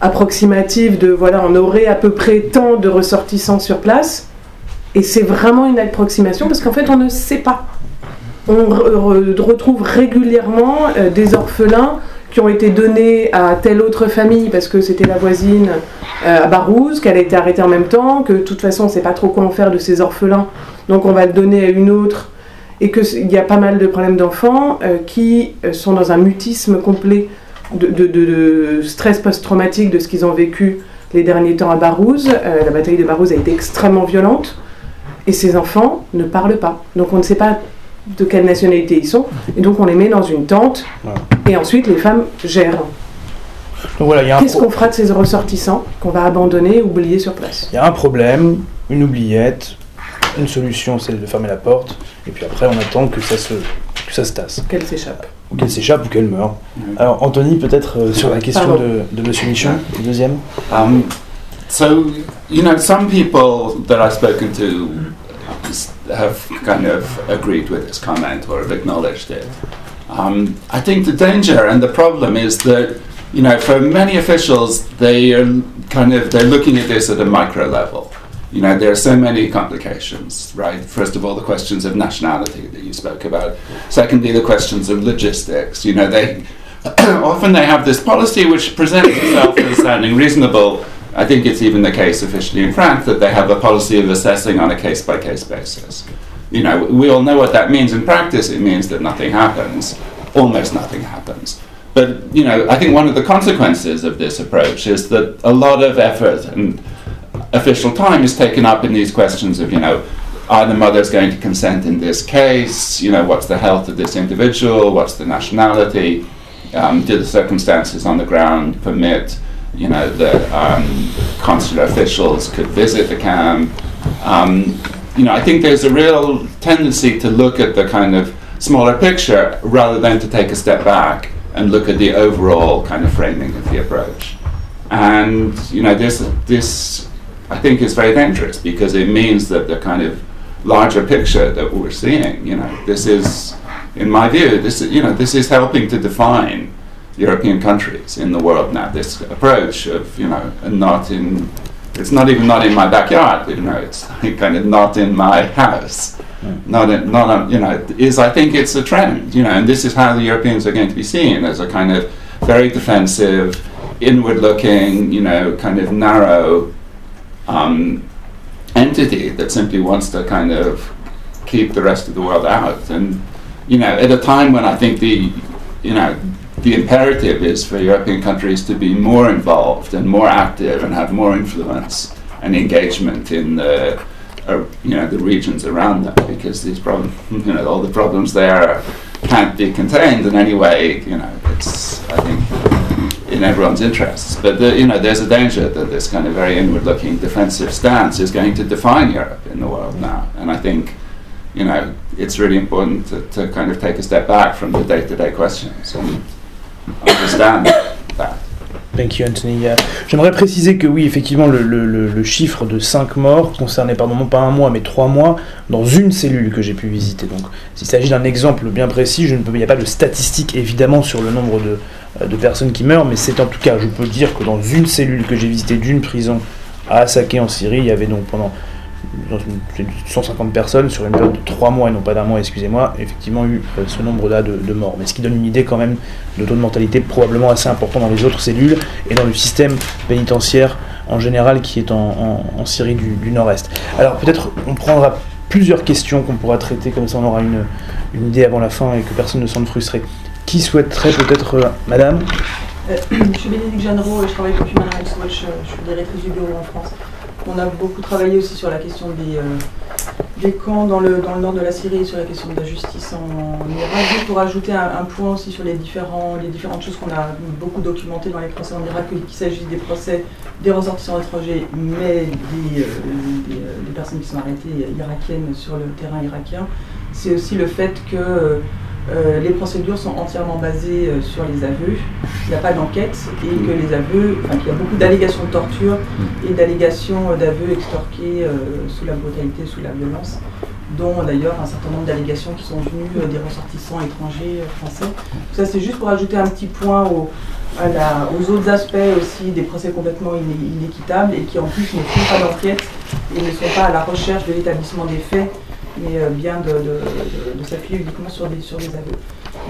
[SPEAKER 3] approximatif de voilà, on aurait à peu près tant de ressortissants sur place. Et c'est vraiment une approximation parce qu'en fait on ne sait pas. On re- re- retrouve régulièrement euh, des orphelins qui ont été donnés à telle autre famille parce que c'était la voisine euh, à Barouze, qu'elle a été arrêtée en même temps, que de toute façon on ne sait pas trop quoi en faire de ces orphelins, donc on va le donner à une autre et qu'il y a pas mal de problèmes d'enfants euh, qui euh, sont dans un mutisme complet de, stress post-traumatique de ce qu'ils ont vécu les derniers temps à Barouze. La bataille de Barouze a été extrêmement violente et ces enfants ne parlent pas. Donc on ne sait pas de quelle nationalité ils sont et donc on les met dans une tente
[SPEAKER 1] Voilà.
[SPEAKER 3] et ensuite les femmes gèrent.
[SPEAKER 1] Voilà,
[SPEAKER 3] Qu'est-ce
[SPEAKER 1] pro-
[SPEAKER 3] qu'on fera de ces ressortissants qu'on va abandonner, oublier sur place?
[SPEAKER 1] Il y a un problème, une oubliette, une solution c'est de fermer la porte, et puis après on attend que ça se, que ça se tasse,
[SPEAKER 3] Qu'elles s'échappent.
[SPEAKER 1] ou qu'elle s'échappe ou qu'elle meure.
[SPEAKER 2] Mhm.
[SPEAKER 1] Alors Anthony, peut-être euh, sur la question
[SPEAKER 3] Pardon.
[SPEAKER 1] de, de Monsieur Michon, le deuxième.
[SPEAKER 2] Um, so, you know, some people that I've spoken to have kind of agreed with this comment or have acknowledged it. Um, I think the danger and the problem is that, you know, for many officials, they are kind of they're looking at this at a micro level. You know, there are so many complications, right? First of all, the questions of nationality that you spoke about. Secondly, the questions of logistics. You know, they [clears throat] often they have this policy which presents itself as sounding reasonable. I think it's even the case officially in France that they have a policy of assessing on a case by case basis. You know, we all know what that means in practice. It means that nothing happens, almost nothing happens. But you know, I think one of the consequences of this approach is that a lot of effort and official time is taken up in these questions of, you know, are the mothers going to consent in this case? You know, what's the health of this individual? What's the nationality? Um, do the circumstances on the ground permit, you know, that um, consular officials could visit the camp? Um, you know, I think there's a real tendency to look at the kind of smaller picture rather than to take a step back and look at the overall kind of framing of the approach. And you know, this this I think is very dangerous because it means that the kind of larger picture that we're seeing, you know, this is, in my view, this is, you know, this is helping to define European countries in the world now. This approach of you know, not in, it's not even not in my backyard, you know, it's [laughs] kind of not in my house. Not, in, not on, you know, is I think it's a trend, you know, and this is how the Europeans are going to be seen as a kind of very defensive, inward-looking, you know, kind of narrow um, entity that simply wants to kind of keep the rest of the world out. And you know, at a time when I think the you know the imperative is for European countries to be more involved and more active and have more influence and engagement in the uh, you know the regions around them because these problems you know all the problems there can't be contained in any way you know it's I think in everyone's interests. But the, you know there's a danger that this kind of very inward looking defensive stance is going to define Europe in the world now. And I think you know it's really important to, to kind of take a step back from the day-to-day questions and
[SPEAKER 1] Thank you, Anthony. Euh, J'aimerais préciser que oui, effectivement, le, chiffre de 5 morts concernait pardon, non pas un mois, mais 3 mois dans une cellule que j'ai pu visiter. Donc, s'il s'agit d'un exemple bien précis, je ne peux, il n'y a pas de statistiques évidemment sur le nombre de, euh, de personnes qui meurent, mais c'est en tout cas, je peux dire que dans une cellule que j'ai visitée d'une prison à Assaké en Syrie, il y avait donc pendant dans une- 150 personnes sur une période de 3 mois et non pas d'un mois, excusez-moi, effectivement eu euh, ce nombre-là de, morts. Mais ce qui donne une idée quand même de taux de mortalité probablement assez important dans les autres cellules et dans le système pénitentiaire en général qui est en, Syrie du, Nord-Est. Alors peut-être on prendra plusieurs questions qu'on pourra traiter, comme ça on aura une, idée avant la fin et que personne ne se sente frustré. Qui souhaiterait peut-être, euh, Madame?
[SPEAKER 6] Euh, [clears throat] Je suis Bénédicte Jeanneraud et je travaille pour Human Rights Watch. Je suis directrice du bureau en France. On a beaucoup travaillé aussi sur la question des, euh, camps dans le, nord de la Syrie sur la question de la justice en, Irak. Pour ajouter un, point aussi sur les, différentes choses qu'on a beaucoup documentées dans les procès en Irak, qu'il s'agisse des procès des ressortissants étrangers, mais euh, des, des, personnes qui sont arrêtées irakiennes sur le terrain irakien, c'est aussi le fait que euh, les procédures sont entièrement basées euh, sur les aveux. Il n'y a pas d'enquête et que les aveux, enfin qu'il y a beaucoup d'allégations de torture et d'allégations d'aveux extorqués euh, sous la brutalité, sous la violence, dont d'ailleurs un certain nombre d'allégations qui sont venues euh, des ressortissants étrangers euh, français. Ça, c'est juste pour ajouter un petit point aux autres aspects aussi des procès complètement inéquitables et qui en plus ne font pas d'enquête et ne sont pas à la recherche de l'établissement des faits mais euh, bien de, de, de, de s'appuyer uniquement sur des, sur des aveux.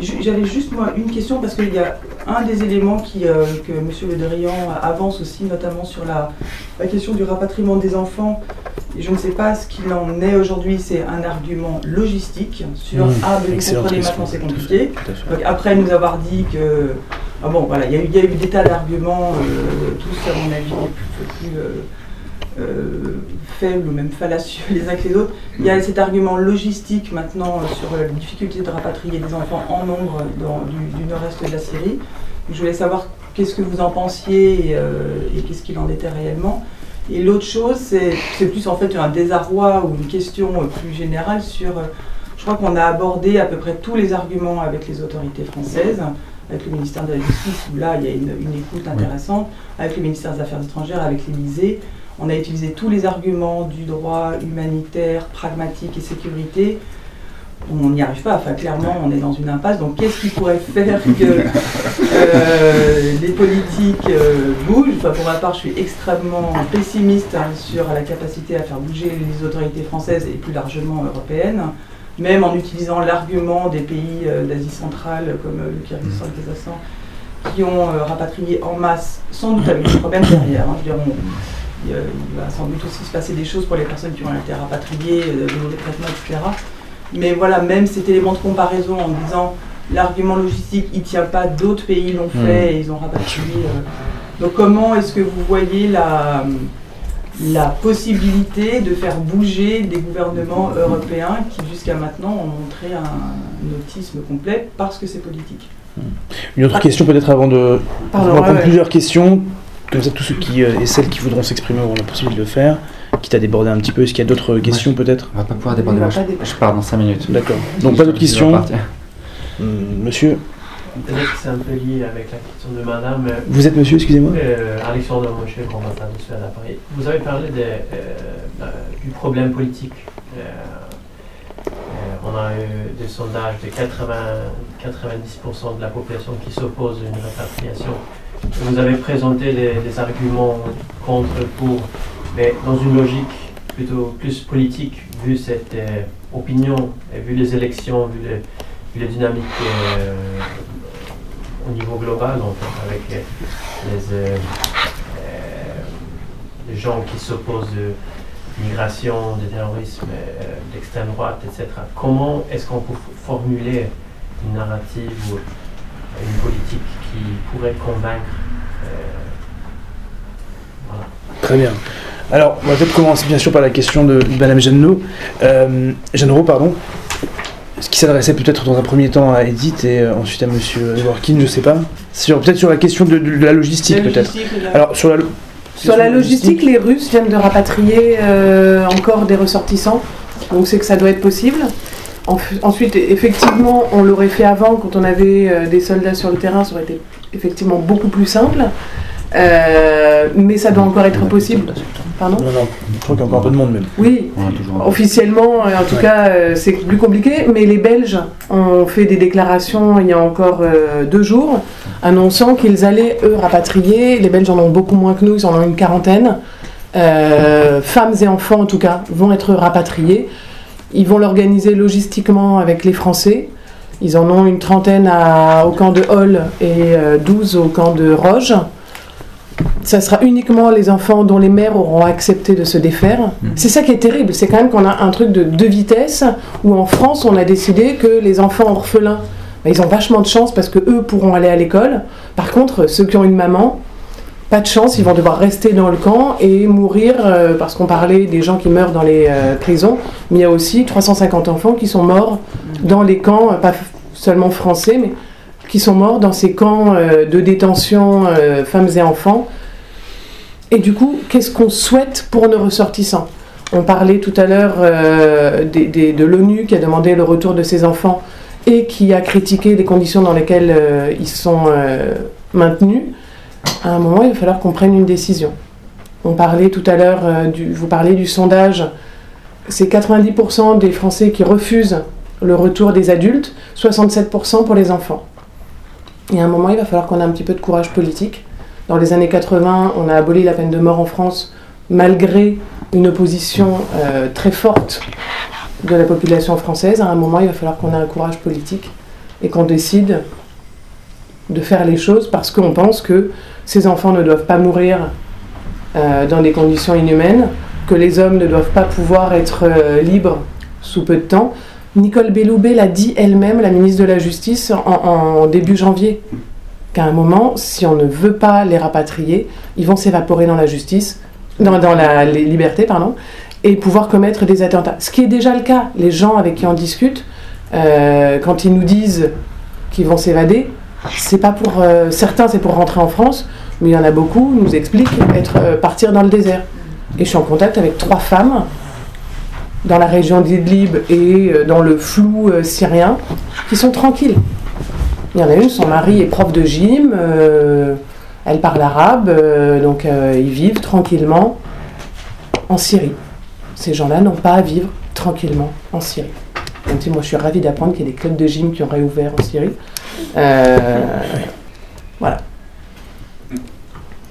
[SPEAKER 6] J'avais juste moi une question parce qu'il y a un des éléments qui, euh, que M. Le Drian avance aussi, notamment sur la, la, question du rapatriement des enfants. Et je ne sais pas ce qu'il en est aujourd'hui, c'est un argument logistique sur mmh, Ah, mais les contrôler maintenant c'est compliqué. Donc, après nous avoir dit que. Ah bon, voilà, il y, y, a eu des tas d'arguments, euh, tous à mon avis plus euh, faibles ou même fallacieux les uns que les autres. Il y a cet argument logistique maintenant sur la difficulté de rapatrier des enfants en nombre dans, du, du nord-est de la Syrie. Je voulais savoir qu'est-ce que vous en pensiez et, euh, et qu'est-ce qu'il en était réellement. Et l'autre chose, c'est plus en fait un désarroi ou une question plus générale sur. Je crois qu'on a abordé à peu près tous les arguments avec les autorités françaises, avec le ministère de la Justice, où là il y a une, une écoute intéressante, avec le ministère des Affaires étrangères, avec l'Élysée. On a utilisé tous les arguments du droit humanitaire, pragmatique et sécurité. On n'y arrive pas, enfin clairement on est dans une impasse, donc qu'est-ce qui pourrait faire que euh, les politiques euh, bougent? Enfin, Pour ma part je suis extrêmement pessimiste hein, sur la capacité à faire bouger les autorités françaises et plus largement européennes, même en utilisant l'argument des pays euh, d'Asie centrale comme le Kyrgyzstan et le Kazakhstan qui ont rapatrié en masse, sans doute avec des problèmes derrière. Hein, je veux dire, on, il, il, va sans doute aussi se passer des choses pour les personnes qui ont été rapatriées, euh, de mauvais traitements, etc. Mais voilà, même cet élément de comparaison en disant l'argument logistique, il ne tient pas, d'autres pays l'ont fait mmh. et ils ont rapatrié. Euh. Donc comment est-ce que vous voyez la, la possibilité de faire bouger des gouvernements européens qui jusqu'à maintenant ont montré un, autisme complet parce que c'est politique?
[SPEAKER 1] Une autre ah. question peut-être avant de... Pardon, on va prendre ouais, plusieurs ouais. questions comme ça, tous ceux qui euh, et celles qui voudront s'exprimer auront la possibilité de le faire. Quitte à déborder un petit peu, est-ce qu'il y a d'autres questions peut-être?
[SPEAKER 4] On va pas pouvoir déborder, moi, je, je, pars dans 5 minutes.
[SPEAKER 1] D'accord. Donc pas d'autres questions hum, Monsieur
[SPEAKER 7] Peut-être que c'est un peu lié avec la question de madame.
[SPEAKER 1] Vous êtes monsieur, excusez-moi
[SPEAKER 7] euh, Alexandre ambassadeur de Suède à Paris. Vous avez parlé de, euh, du problème politique. Euh, on a eu des sondages de 80, 90% de la population qui s'oppose à une répatriation. Vous avez présenté des, des, arguments contre, pour, mais dans une logique plutôt plus politique, vu cette euh, opinion, et vu les élections, vu, le, vu les dynamiques euh, au niveau global, avec les, euh, les gens qui s'opposent à l'immigration, du terrorisme, l'extrême droite, etc. Comment est-ce qu'on peut formuler une narrative ou une politique qui pourrait convaincre. Euh,
[SPEAKER 1] voilà. Très bien. Alors, on va peut-être commencer bien sûr par la question de, Madame Jeannot. Euh, Jeannot, pardon. Ce qui s'adressait peut-être dans un premier temps à Edith et euh, ensuite à Monsieur Workin, je ne sais pas. Sur, peut-être sur la question de, la logistique, peut-être. Alors, sur la,
[SPEAKER 3] sur la logistique, les Russes viennent de rapatrier euh, encore des ressortissants. Donc, c'est que ça doit être possible. Ensuite, effectivement, on l'aurait fait avant, quand on avait euh, des soldats sur le terrain, ça aurait été effectivement beaucoup plus simple. Euh, mais ça doit encore être possible. Pardon
[SPEAKER 1] Non, non, je crois qu'il y a encore un peu de monde même.
[SPEAKER 3] Oui, officiellement, en tout ouais. cas, euh, c'est plus compliqué. Mais les Belges ont fait des déclarations il y a encore euh, deux jours, annonçant qu'ils allaient, eux, rapatrier. Les Belges en ont beaucoup moins que nous, ils en ont une quarantaine. Euh, femmes et enfants, en tout cas, vont être rapatriés. Ils vont l'organiser logistiquement avec les Français. Ils en ont une trentaine à, au camp de Hall et euh, 12 au camp de Roge. Ça sera uniquement les enfants dont les mères auront accepté de se défaire. Mmh. C'est ça qui est terrible, c'est quand même qu'on a un truc de deux vitesses où en France on a décidé que les enfants orphelins, bah, ils ont vachement de chance parce que eux pourront aller à l'école. Par contre, ceux qui ont une maman, pas de chance, ils vont devoir rester dans le camp et mourir, euh, parce qu'on parlait des gens qui meurent dans les euh, prisons, mais il y a aussi 350 enfants qui sont morts dans les camps, euh, pas seulement français, mais qui sont morts dans ces camps de détention, femmes et enfants. Et du coup, qu'est-ce qu'on souhaite pour nos ressortissants? On parlait tout à l'heure de l'ONU qui a demandé le retour de ces enfants et qui a critiqué les conditions dans lesquelles ils sont maintenus. À un moment, il va falloir qu'on prenne une décision. On parlait tout à l'heure, euh, vous parlez du sondage, c'est 90% des Français qui refusent le retour des adultes, 67% pour les enfants. Et à un moment, il va falloir qu'on ait un petit peu de courage politique. Dans les années 80, on a aboli la peine de mort en France, malgré une opposition euh, très forte de la population française. À un moment, il va falloir qu'on ait un courage politique et qu'on décide de faire les choses parce qu'on pense que ces enfants ne doivent pas mourir euh, dans des conditions inhumaines, que les hommes ne doivent pas pouvoir être euh, libres sous peu de temps. Nicole Belloubet l'a dit elle-même, la ministre de la Justice, en, début janvier, qu'à un moment, si on ne veut pas les rapatrier, ils vont s'évaporer dans la justice, dans, la liberté, pardon, et pouvoir commettre des attentats. Ce qui est déjà le cas. Les gens avec qui on discute, euh, quand ils nous disent qu'ils vont s'évader, c'est pas pour euh, certains, c'est pour rentrer en France, mais il y en a beaucoup nous expliquent être euh, partir dans le désert. Et je suis en contact avec trois femmes dans la région d'Idlib et euh, dans le flou syrien qui sont tranquilles. Il y en a une, son mari est prof de gym, elle parle arabe, donc ils vivent tranquillement en Syrie. Ces gens-là n'ont pas à vivre tranquillement en Syrie. Moi je suis ravie d'apprendre qu'il y a des clubs de gym qui ont réouvert en Syrie. Euh, voilà.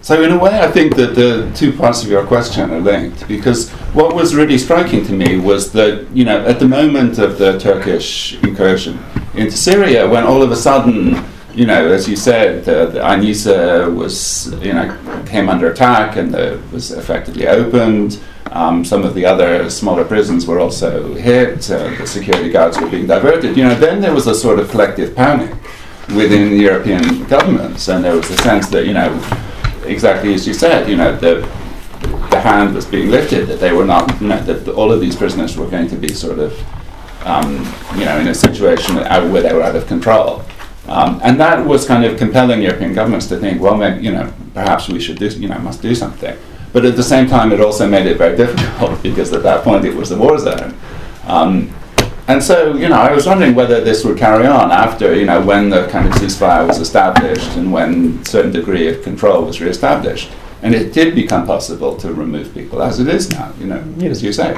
[SPEAKER 2] So in a way, I think that the two parts of your question are linked because what was really striking to me was that you know at the moment of the Turkish incursion into Syria, when all of a sudden, you know, as you said, the, the Anisa was you know came under attack and the, was effectively opened. Um, some of the other smaller prisons were also hit. Uh, the security guards were being diverted. You know, then there was a sort of collective panic within the European governments, and there was a sense that you know exactly as you said, you know, the, the hand was being lifted, that they were not, you know, that all of these prisoners were going to be sort of, um, you know, in a situation where they were out of control. Um, and that was kind of compelling European governments to think, well, maybe, you know, perhaps we should do, you know, must do something. But at the same time, it also made it very [laughs] difficult because at that point it was a war zone. Um, and so, you know, I was wondering whether this would carry on after, you know, when the kind of ceasefire was established and when a certain degree of control was reestablished. And it did become possible to remove people, as it is now, you know, as you say.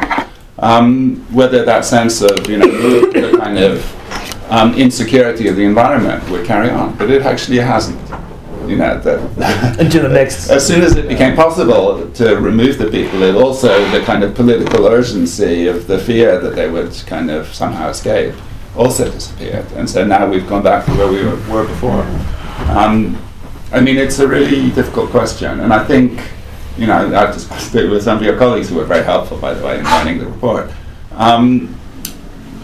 [SPEAKER 2] Um, whether that sense of, you know, the kind of um, insecurity of the environment would carry on, but it actually hasn't. You know, [laughs]
[SPEAKER 1] the next. [laughs]
[SPEAKER 2] as soon as it became possible to remove the people, it also the kind of political urgency of the fear that they would kind of somehow escape also disappeared, and so now we've gone back to where we were, were before. Um, I mean, it's a really difficult question, and I think you know I've discussed it with some of your colleagues who were very helpful, by the way, in writing the report. Um,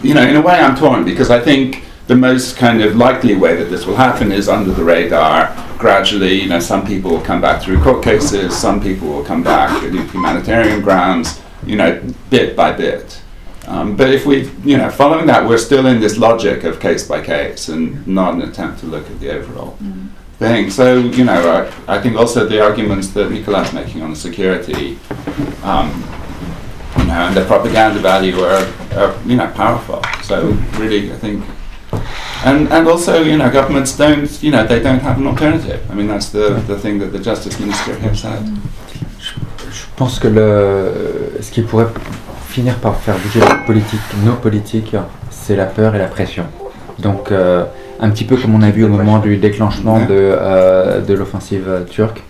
[SPEAKER 2] you know, in a way, I'm torn because I think the most kind of likely way that this will happen is under the radar. Gradually, you know, some people will come back through court cases, some people will come back on humanitarian grounds, you know, bit by bit. Um, but if we, you know, following that, we're still in this logic of case by case and not an attempt to look at the overall thing. So, you know, I, I think also the arguments that Nicolas making on security, um, you know, and the propaganda value are, are, you know, powerful. So really, I think, and and also, you know, governments don't, you know, they don't have an alternative. I mean, that's the the thing that the justice minister here said.
[SPEAKER 4] Je pense que le, ce qui pourrait finir par faire bouger la politique, nos politiques, c'est la peur et la pression. Donc, euh, un petit peu comme on a vu au moment du déclenchement de, euh, de l'offensive turque.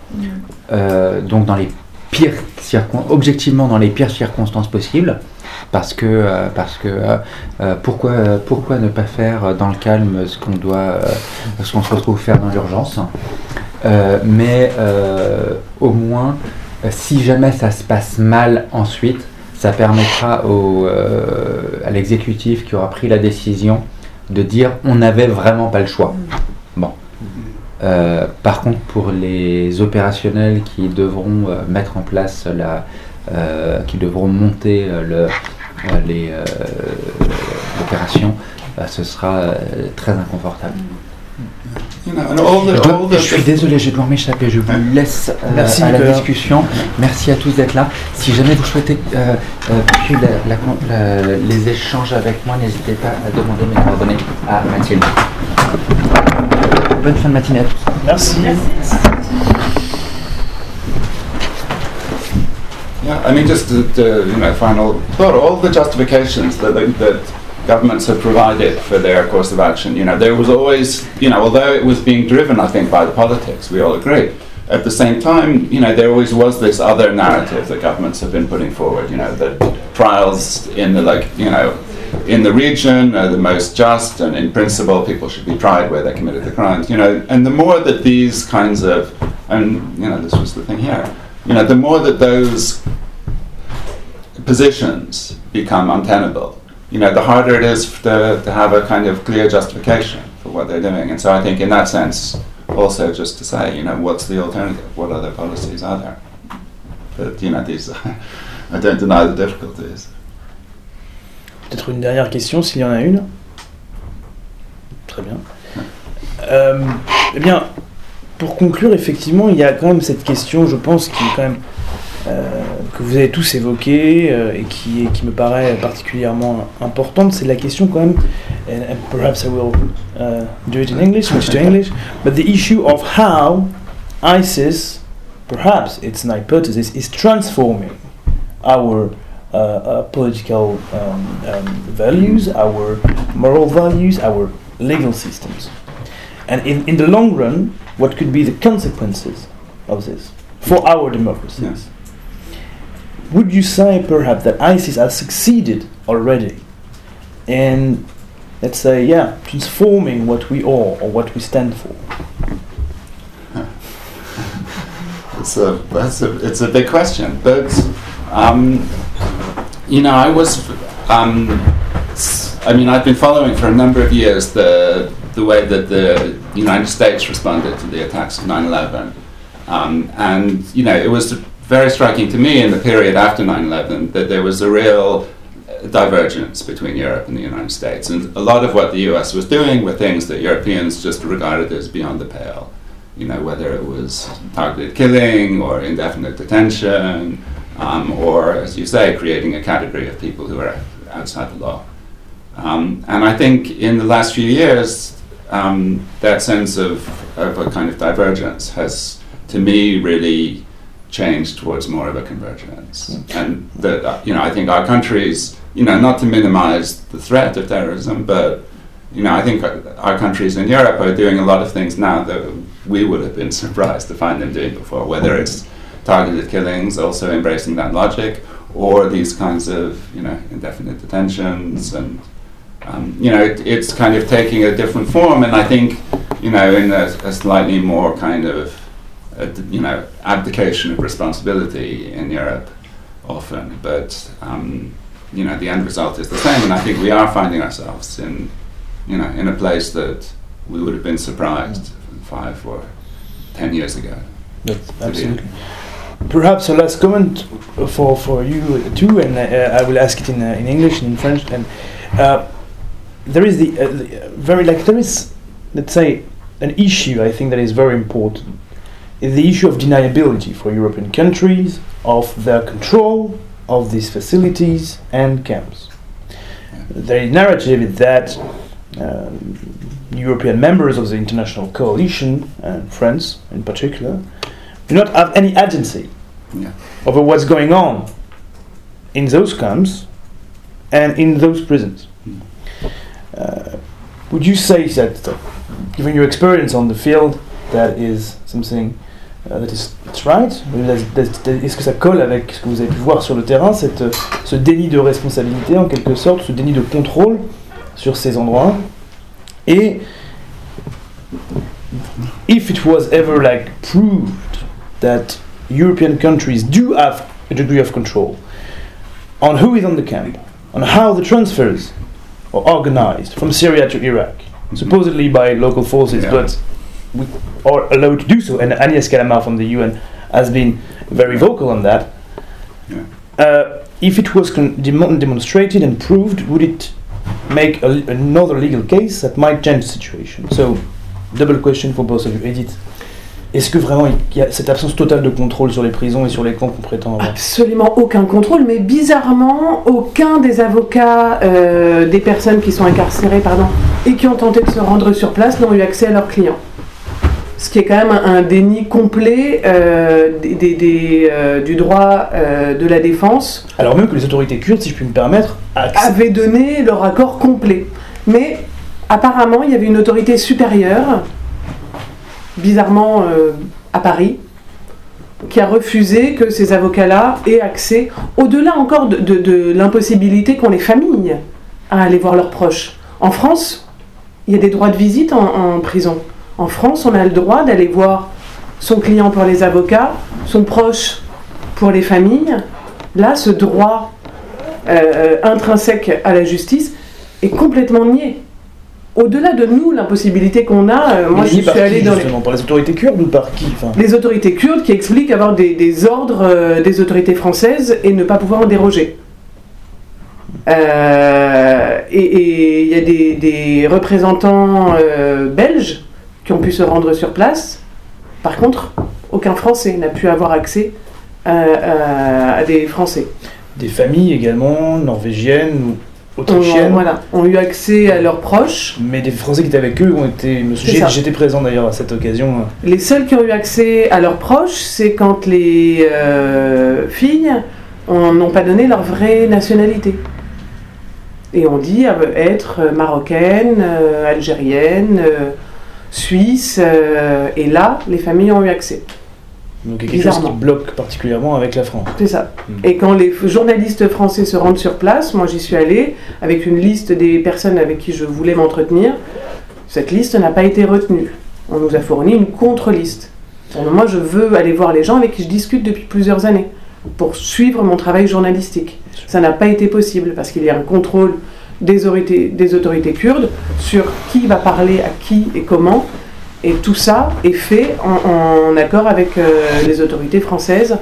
[SPEAKER 4] Euh, donc, dans les pires circonstances, objectivement dans les pires circonstances possibles, parce que, euh, parce que euh, euh, pourquoi, pourquoi ne pas faire dans le calme ce qu'on doit, ce qu'on se retrouve faire dans l'urgence? Mais au moins, si jamais ça se passe mal ensuite, ça permettra au, à l'exécutif qui aura pris la décision de dire on n'avait vraiment pas le choix. Bon. Par contre, pour les opérationnels qui devront mettre en place la, qui devront monter le, l'opération, euh, ce sera euh, très inconfortable.
[SPEAKER 2] You know, and all the,
[SPEAKER 4] Je, suis désolé, je dois m'échapper. Je vous laisse euh,
[SPEAKER 1] Merci,
[SPEAKER 4] à la
[SPEAKER 1] Nicolas.
[SPEAKER 4] discussion. Merci à tous d'être là. Si jamais vous souhaitez euh, euh, poursuivre la- la- la- les échanges avec moi, n'hésitez pas à demander mes coordonnées à Mathilde. Bonne fin de matinée à tous.
[SPEAKER 1] Merci.
[SPEAKER 2] Yeah, I mean, just the, you know final thought. All the justifications that that that governments have provided for their course of action. You know, there was always you know, although it was being driven, I think, by the politics. We all agree. At the same time, you know, there always was this other narrative that governments have been putting forward. You know, that trials in the like you know. In the region, are the most just, and in principle, people should be tried where they committed the crimes. You know, and the more that these kinds of, and you know, this was the thing here. You know, the more that those positions become untenable, you know, the harder it is to, to have a kind of clear justification for what they're doing. And so I think in that sense, also just to say, you know, what's the alternative? What other policies are there? But, you know, these, [laughs] I don't deny the difficulties.
[SPEAKER 1] Peut-être une dernière question, s'il y en a une. Très bien. Euh, eh bien, pour conclure, effectivement, il y a quand même cette question, je pense, qui est quand même que vous avez tous évoquée euh, et qui, qui me paraît particulièrement importante, c'est la question quand même, and, and perhaps I will uh, do it in English, switch to English, but the issue of how ISIS, perhaps it's an hypothesis, is transforming our uh, uh, political um, um, values, our moral values, our legal systems. And in, in the long run, what could be the consequences of this for our democracies? Would you say perhaps that ISIS has succeeded already in, let's say, yeah, transforming what we are or what we stand for? [laughs]
[SPEAKER 2] It's a, that's a, it's a big question, but um, you know, I was, um, I mean, I've been following for a number of years the the way that the United States responded to the attacks of 9/11, um, and you know, it was very striking to me in the period after 9/11 that there was a real divergence between Europe and the United States, and a lot of what the U.S. was doing were things that Europeans just regarded as beyond the pale you know, whether it was targeted killing or indefinite detention, um, or, as you say, creating a category of people who are outside the law. Um, and I think in the last few years, um, that sense of, of a kind of divergence has, to me, really changed towards more of a convergence. And that, uh, you know, I think our countries, you know, not to minimize the threat of terrorism, but you know, I think our our countries in Europe are doing a lot of things now that we would have been [laughs] surprised to find them doing before, whether it's targeted killings, also embracing that logic, or these kinds of, you know, indefinite detentions and, um, you know, it, it's kind of taking a different form, and I think, you know, in a, a slightly more kind of, uh, you know, abdication of responsibility in Europe often, but, um, you know, the end result is the same, and I think we are finding ourselves in, you know, in a place that we would have been surprised five or ten years ago.
[SPEAKER 1] Absolutely. Perhaps a last comment for, for you too, and uh, I will ask it in, uh, in English and in French. And uh, there is the, uh, the very like there is, let's say, an issue I think that is very important. Is the issue of deniability for European countries of their control of these facilities and camps. The narrative is that um, European members of the international coalition, and France in particular, do not have any agency
[SPEAKER 2] Yeah.
[SPEAKER 1] over what's going on in those camps and in those prisons.
[SPEAKER 2] Mm.
[SPEAKER 1] Uh, would you say that, uh, given your experience on the field, that is something uh, that is that's right. Est-ce que ça colle avec ce que vous avez pu voir sur le terrain, cette, euh, ce déni de responsabilité en quelque sorte, ce déni de contrôle sur ces endroits? Et if it was ever like proved that European countries do have a degree of control on who is on the camp, on how the transfers are organized from Syria to Iraq, supposedly by local forces,
[SPEAKER 2] Yeah.
[SPEAKER 1] but we are allowed to do so. And Agnès Calamar from the UN has been very vocal on that.
[SPEAKER 2] Yeah.
[SPEAKER 1] Uh, if it was con- demon- demonstrated and proved, would it make a, another legal case that might change the situation? So, double question for both of you. Edith, est-ce que vraiment il y a cette absence totale de contrôle sur les prisons et sur les camps qu'on prétend avoir?
[SPEAKER 3] Absolument aucun contrôle, mais bizarrement, aucun des avocats euh, des personnes qui sont incarcérées pardon, et qui ont tenté de se rendre sur place n'ont eu accès à leurs clients. Ce qui est quand même un, un déni complet euh, des- des- des, euh, du droit euh, de la défense
[SPEAKER 1] Alors même que les autorités kurdes, si je puis me permettre,
[SPEAKER 3] avaient donné leur accord complet. Mais apparemment, il y avait une autorité supérieure, bizarrement à Paris, qui a refusé que ces avocats-là aient accès, au-delà encore de, de- de l'impossibilité qu'ont les familles à aller voir leurs proches. En France, il y a des droits de visite en, en prison. En France, on a le droit d'aller voir son client pour les avocats, son proche pour les familles. Là, ce droit euh, intrinsèque à la justice est complètement nié. Au-delà de nous, l'impossibilité qu'on a, euh, moi je suis allée dans les,
[SPEAKER 1] Par les autorités kurdes ou par qui Enfin,
[SPEAKER 3] les autorités kurdes qui expliquent avoir des, des ordres euh, des autorités françaises et ne pas pouvoir en déroger. Euh, et et il y a des, des représentants euh, belges qui ont pu se rendre sur place. Par contre, aucun Français n'a pu avoir accès à, à- à des Français.
[SPEAKER 1] Des familles également, norvégiennes ou autrichiennes.
[SPEAKER 3] voilà, ont eu accès à leurs proches.
[SPEAKER 1] Mais des Français qui étaient avec eux ont été. J'étais présent d'ailleurs à cette occasion.
[SPEAKER 3] Les seuls qui ont eu accès à leurs proches, c'est quand les euh, filles on- n'ont pas donné leur vraie nationalité. Et on dit euh, être marocaine, euh, algérienne, euh, suisse, euh, et là, les familles ont eu accès.
[SPEAKER 1] Donc il y a quelque chose qui bloque particulièrement avec la France.
[SPEAKER 3] C'est ça.
[SPEAKER 1] Mm.
[SPEAKER 3] Et quand les journalistes français se rendent sur place, moi j'y suis allée avec une liste des personnes avec qui je voulais m'entretenir. Cette liste n'a pas été retenue. On nous a fourni une contre-liste. Moi je veux aller voir les gens avec qui je discute depuis plusieurs années pour suivre mon travail journalistique. Ça n'a pas été possible parce qu'il y a un contrôle des autorités, des autorités kurdes sur qui va parler à qui et comment. Et tout ça est fait en, en accord avec euh, les autorités françaises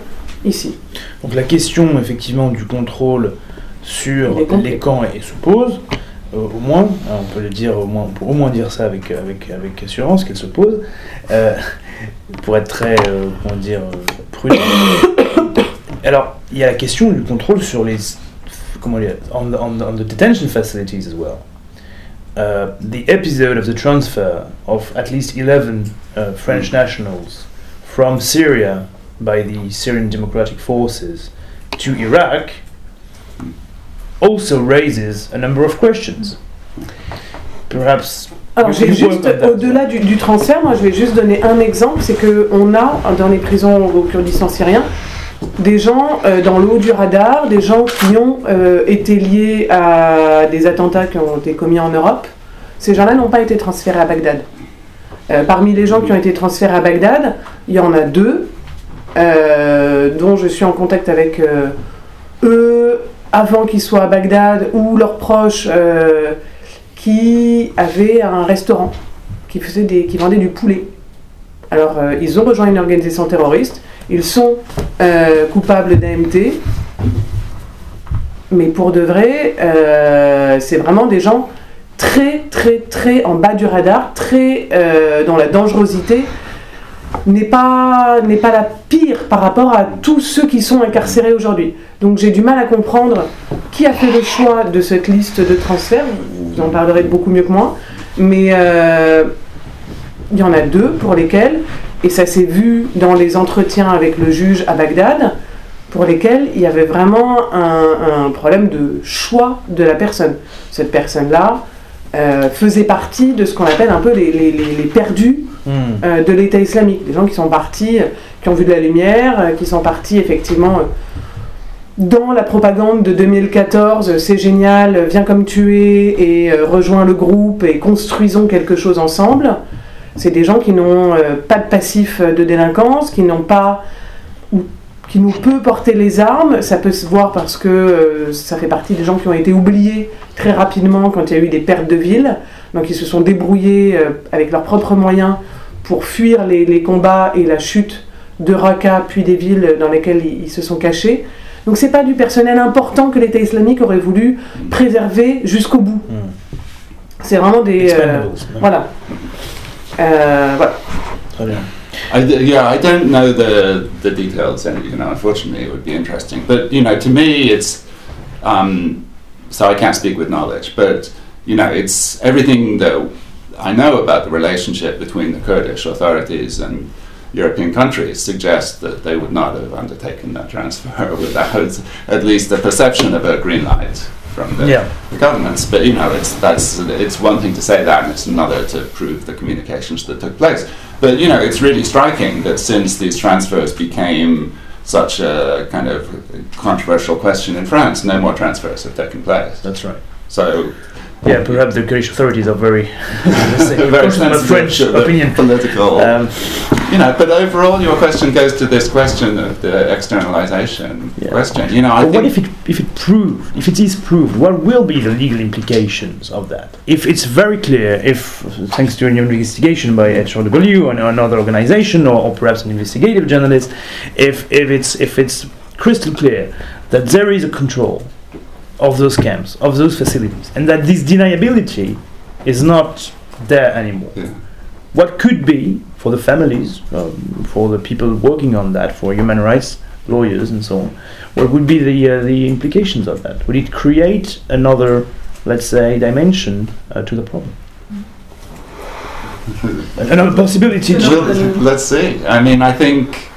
[SPEAKER 3] ici.
[SPEAKER 1] Donc la question effectivement du contrôle sur les camps est- se pose, euh, au moins, on peut le dire au moins, on peut au moins dire ça avec, avec, avec assurance qu'elle se pose, euh, pour être très, comment dire, prudent. [coughs] Alors, il y a la question du contrôle sur les, comment dire, on, the- on, the- on the detention facilities as well. Uh, the episode of the transfer of at least 11 uh, French nationals from Syria by the Syrian Democratic Forces to Iraq also raises a number of questions. Perhaps.
[SPEAKER 3] Alors, juste,
[SPEAKER 1] on
[SPEAKER 3] au-delà du, du transfert, moi je vais juste donner un exemple, c'est qu'on a dans les prisons au Kurdistan syrien des gens euh, dans le haut du radar, des gens qui ont euh, été liés à des attentats qui ont été commis en Europe. Ces gens-là n'ont pas été transférés à Bagdad. Euh, parmi les gens qui ont été transférés à Bagdad, il y en a deux dont je suis en contact avec eux avant qu'ils soient à Bagdad ou leurs proches qui avaient un restaurant qui, faisait qui vendait du poulet. Alors, ils ont rejoint une organisation terroriste, ils sont euh, coupables d'AMT, mais pour de vrai, euh, c'est vraiment des gens très, très, très en bas du radar, très euh, dont la dangerosité n'est pas, n'est pas la pire par rapport à tous ceux qui sont incarcérés aujourd'hui. Donc j'ai du mal à comprendre qui a fait le choix de cette liste de transferts, vous en parlerez beaucoup mieux que moi, mais il y en a deux pour lesquels, et ça s'est vu dans les entretiens avec le juge à Bagdad, pour lesquels il y avait vraiment un, un problème de choix de la personne. Cette personne-là euh, faisait partie de ce qu'on appelle un peu les, les- les- les perdus
[SPEAKER 1] Hmm.
[SPEAKER 3] euh, de l'État islamique. Des gens qui sont partis, qui ont vu de la lumière, euh, qui sont partis effectivement dans la propagande de 2014, euh, c'est génial, viens comme tu es et rejoins le groupe et construisons quelque chose ensemble. C'est des gens qui n'ont euh, pas de passif euh, de délinquance, qui n'ont pas ou qui nous peut porter les armes. Ça peut se voir parce que euh, ça fait partie des gens qui ont été oubliés très rapidement quand il y a eu des pertes de villes. Donc ils se sont débrouillés euh, avec leurs propres moyens pour fuir les, les combats et la chute de Raqqa, puis des villes dans lesquelles ils, ils se sont cachés. Donc c'est pas du personnel important que l'État islamique aurait voulu préserver jusqu'au bout.
[SPEAKER 1] Hmm.
[SPEAKER 3] C'est vraiment des... euh,
[SPEAKER 1] Expendables.
[SPEAKER 3] Voilà. Euh, voilà.
[SPEAKER 1] Très bien.
[SPEAKER 2] I, yeah, I don't know the the details, and you know, unfortunately, it would be interesting. But you know, to me, it's um, so I can't speak with knowledge, but you know, it's everything that I know about the relationship between the Kurdish authorities and European countries suggests that they would not have undertaken that transfer [laughs] without at least the perception of a green light from the,
[SPEAKER 1] Yeah.
[SPEAKER 2] the governments. But you know, it's that's it's one thing to say that, and it's another to prove the communications that took place. But you know, it's really striking that since these transfers became such a kind of controversial question in France, no more transfers have taken place.
[SPEAKER 1] That's right.
[SPEAKER 2] So,
[SPEAKER 1] Yeah, perhaps the Kurdish authorities are very, [laughs]
[SPEAKER 2] very
[SPEAKER 1] very
[SPEAKER 2] sensitive
[SPEAKER 1] French
[SPEAKER 2] the
[SPEAKER 1] opinion.
[SPEAKER 2] political.
[SPEAKER 1] Um,
[SPEAKER 2] you know, but overall, your question goes to this question of the externalization
[SPEAKER 1] Yeah.
[SPEAKER 2] question. You know, I
[SPEAKER 1] but what if it if it proved if it is proved? What will be the legal implications of that? If it's very clear, if thanks to an investigation by HRW and another organization, or, or perhaps an investigative journalist, if if it's if it's crystal clear that there is a control of those camps, of those facilities, and that this deniability is not there anymore.
[SPEAKER 2] Yeah.
[SPEAKER 1] What could be for the families, um, for the people working on that, for human rights lawyers and so on, what would be the uh, the implications of that? Would it create another, let's say, dimension uh, to the problem? [laughs] Another possibility.
[SPEAKER 2] Well, let's see. I mean, I think,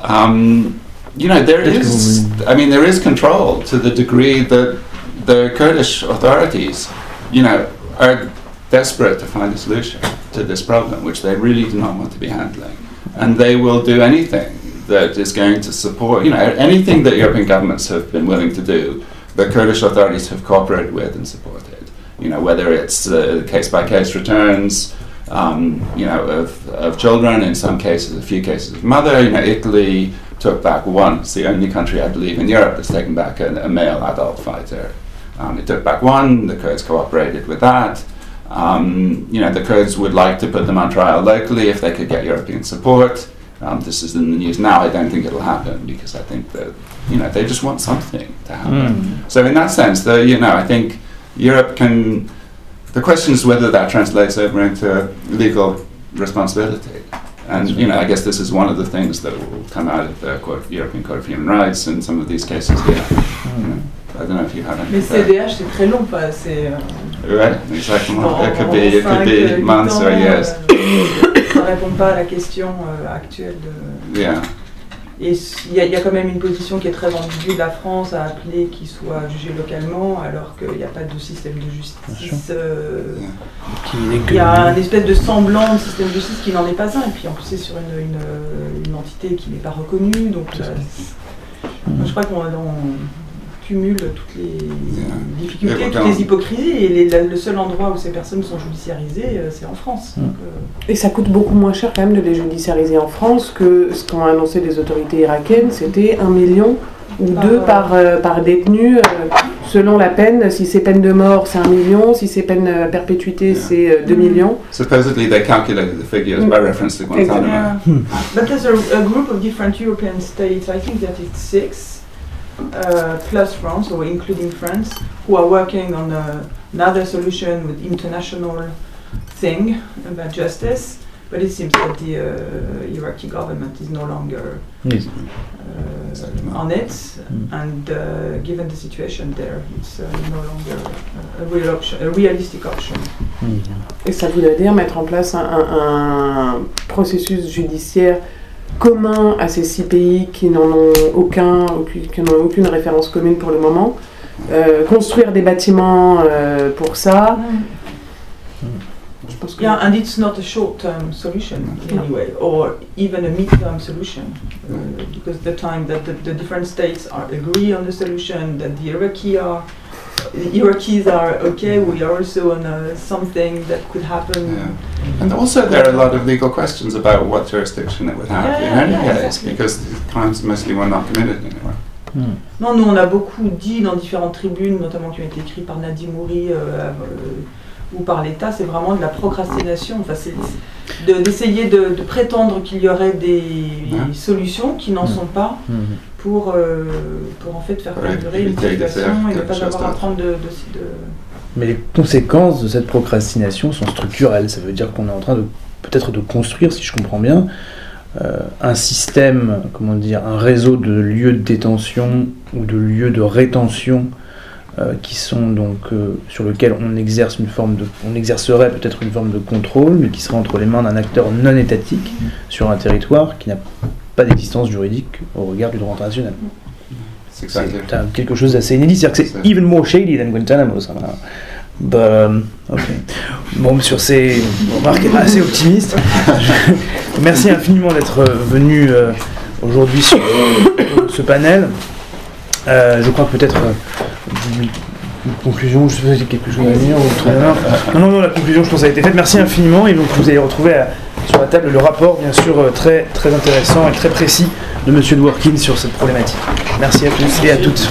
[SPEAKER 2] um, you know, there is. I mean, there is control to the degree that the Kurdish authorities, you know, are desperate to find a solution to this problem, which they really do not want to be handling, and they will do anything that is going to support. You know, anything that European governments have been willing to do, the Kurdish authorities have cooperated with and supported. You know, whether it's uh, case-by-case returns um, you know, of, of children, in some cases, a few cases of mother. You know, Italy took back one. It's the only country, I believe, in Europe that's taken back a, a male adult fighter. Um, it took back one. The Kurds cooperated with that. Um, you know, the Kurds would like to put them on trial locally if they could get European support. Um, this is in the news now. I don't think it'll happen because I think that you know they just want something to happen.
[SPEAKER 1] Mm.
[SPEAKER 2] So in that sense, the, you know, I think Europe can. The question is whether that translates over into legal responsibility. And you know, I guess this is one of the things that will come out of the Court, European Court of Human Rights in some of these cases here. You know, I don't know if you have any.
[SPEAKER 6] Mais CDH, c'est très long, pas c'est. euh,
[SPEAKER 2] Right, exactement.
[SPEAKER 6] en-
[SPEAKER 2] It could
[SPEAKER 6] en
[SPEAKER 2] be, it could
[SPEAKER 6] euh,
[SPEAKER 2] be months or years.
[SPEAKER 6] euh, ça répond pas à la question euh, actuelle de.
[SPEAKER 2] Yeah.
[SPEAKER 6] Et il y, a- il y a quand même une position qui est très ambiguë de la France à appeler qu'il soit jugé localement, alors qu'il n'y a pas de système de justice. euh, il y a un espèce de semblant de système de justice qui n'en est pas un, et puis en plus c'est sur une, une- une entité qui n'est pas reconnue, donc euh, moi, je crois qu'on on cumule toutes les difficultés, toutes les hypocrisies, et les- la- le seul endroit où ces personnes sont judiciarisées, euh, c'est en France.
[SPEAKER 1] Mm.
[SPEAKER 6] Donc, euh,
[SPEAKER 3] Et ça coûte beaucoup moins cher quand même de les judiciariser en France que ce qu'ont annoncé les autorités irakiennes, c'était un million ou
[SPEAKER 6] Par,
[SPEAKER 3] deux
[SPEAKER 6] euh,
[SPEAKER 3] par, euh, par détenu euh, selon la peine. Si c'est peine de mort, c'est un million. Si c'est peine euh, perpétuité,
[SPEAKER 2] Yeah.
[SPEAKER 3] c'est euh, deux
[SPEAKER 6] Mm.
[SPEAKER 3] millions.
[SPEAKER 2] Supposedly they calculated the figures by reference to Guantanamo.
[SPEAKER 6] Yeah.
[SPEAKER 1] Hmm.
[SPEAKER 6] But there's a, a group of different European states, I think that it's six, plus France, or including France, who are working on a, another solution with international thing about justice. But it seems that the uh, Iraqi government is no longer
[SPEAKER 1] Yes.
[SPEAKER 6] uh, on it,
[SPEAKER 1] Mm.
[SPEAKER 6] and uh, given the situation there, it's uh, no longer a, a real option, a realistic option.
[SPEAKER 1] Mm.
[SPEAKER 3] Et ça voudrait dire mettre en place un, un- un processus judiciaire commun à ces six pays qui n'en ont aucun, aucune, qui n'ont aucune référence commune pour le moment. Euh, construire des bâtiments euh, pour ça. Je pense que
[SPEAKER 6] Yeah, and it's not a short-term solution anyway, or even a mid-term solution, uh, because the time that the, the different states are agree on the solution, that the Iraqi are, the Iraqis are okay, we are also on uh, something that could happen.
[SPEAKER 2] Yeah. And also, there are a lot of legal questions about what jurisdiction it would have
[SPEAKER 6] Yeah,
[SPEAKER 2] in
[SPEAKER 6] yeah,
[SPEAKER 2] any
[SPEAKER 6] yeah,
[SPEAKER 2] case,
[SPEAKER 6] exactly.
[SPEAKER 2] because the crimes mostly were not committed anywhere.
[SPEAKER 1] Mm.
[SPEAKER 6] Non, nous on a beaucoup dit dans différentes tribunes, notamment qui ont été écrites par Nadim Mouri, euh, euh, ou par l'État, c'est vraiment de la procrastination. Enfin, c'est d'essayer de, de prétendre qu'il y aurait des
[SPEAKER 2] Ouais.
[SPEAKER 6] solutions qui n'en sont pas
[SPEAKER 1] Mhm.
[SPEAKER 6] Pour, euh, pour en fait faire
[SPEAKER 2] Ouais,
[SPEAKER 6] perdurer une situation et ne pas avoir à prendre de, de- de-
[SPEAKER 1] Mais les conséquences de cette procrastination sont structurelles. Ça veut dire qu'on est en train de peut-être de construire, si je comprends bien, euh, un système, comment dire, un réseau de lieux de détention ou de lieux de rétention euh, qui sont donc euh, sur lequel on exerce une forme de, on exercerait peut-être une forme de contrôle, mais qui serait entre les mains d'un acteur non étatique sur un territoire qui n'a pas d'existence juridique au regard du droit international.
[SPEAKER 2] C'est
[SPEAKER 1] quelque chose d'assez inédit, c'est-à-dire que c'est even more shady than Guantanamo. Ça, um. Bon, sur ces remarques assez optimistes, je- merci infiniment d'être euh, venu euh, aujourd'hui sur euh, ce panel. Euh, je crois que peut-être une, conclusion, je sais pas si quelque chose à dire ou. Non, non, non, la conclusion, je pense, a été faite. Merci infiniment. Et donc, vous allez retrouver euh, sur la table le rapport, bien sûr, euh, très, intéressant et très précis de Monsieur Dworkin sur cette problématique. Merci à tous et à toutes.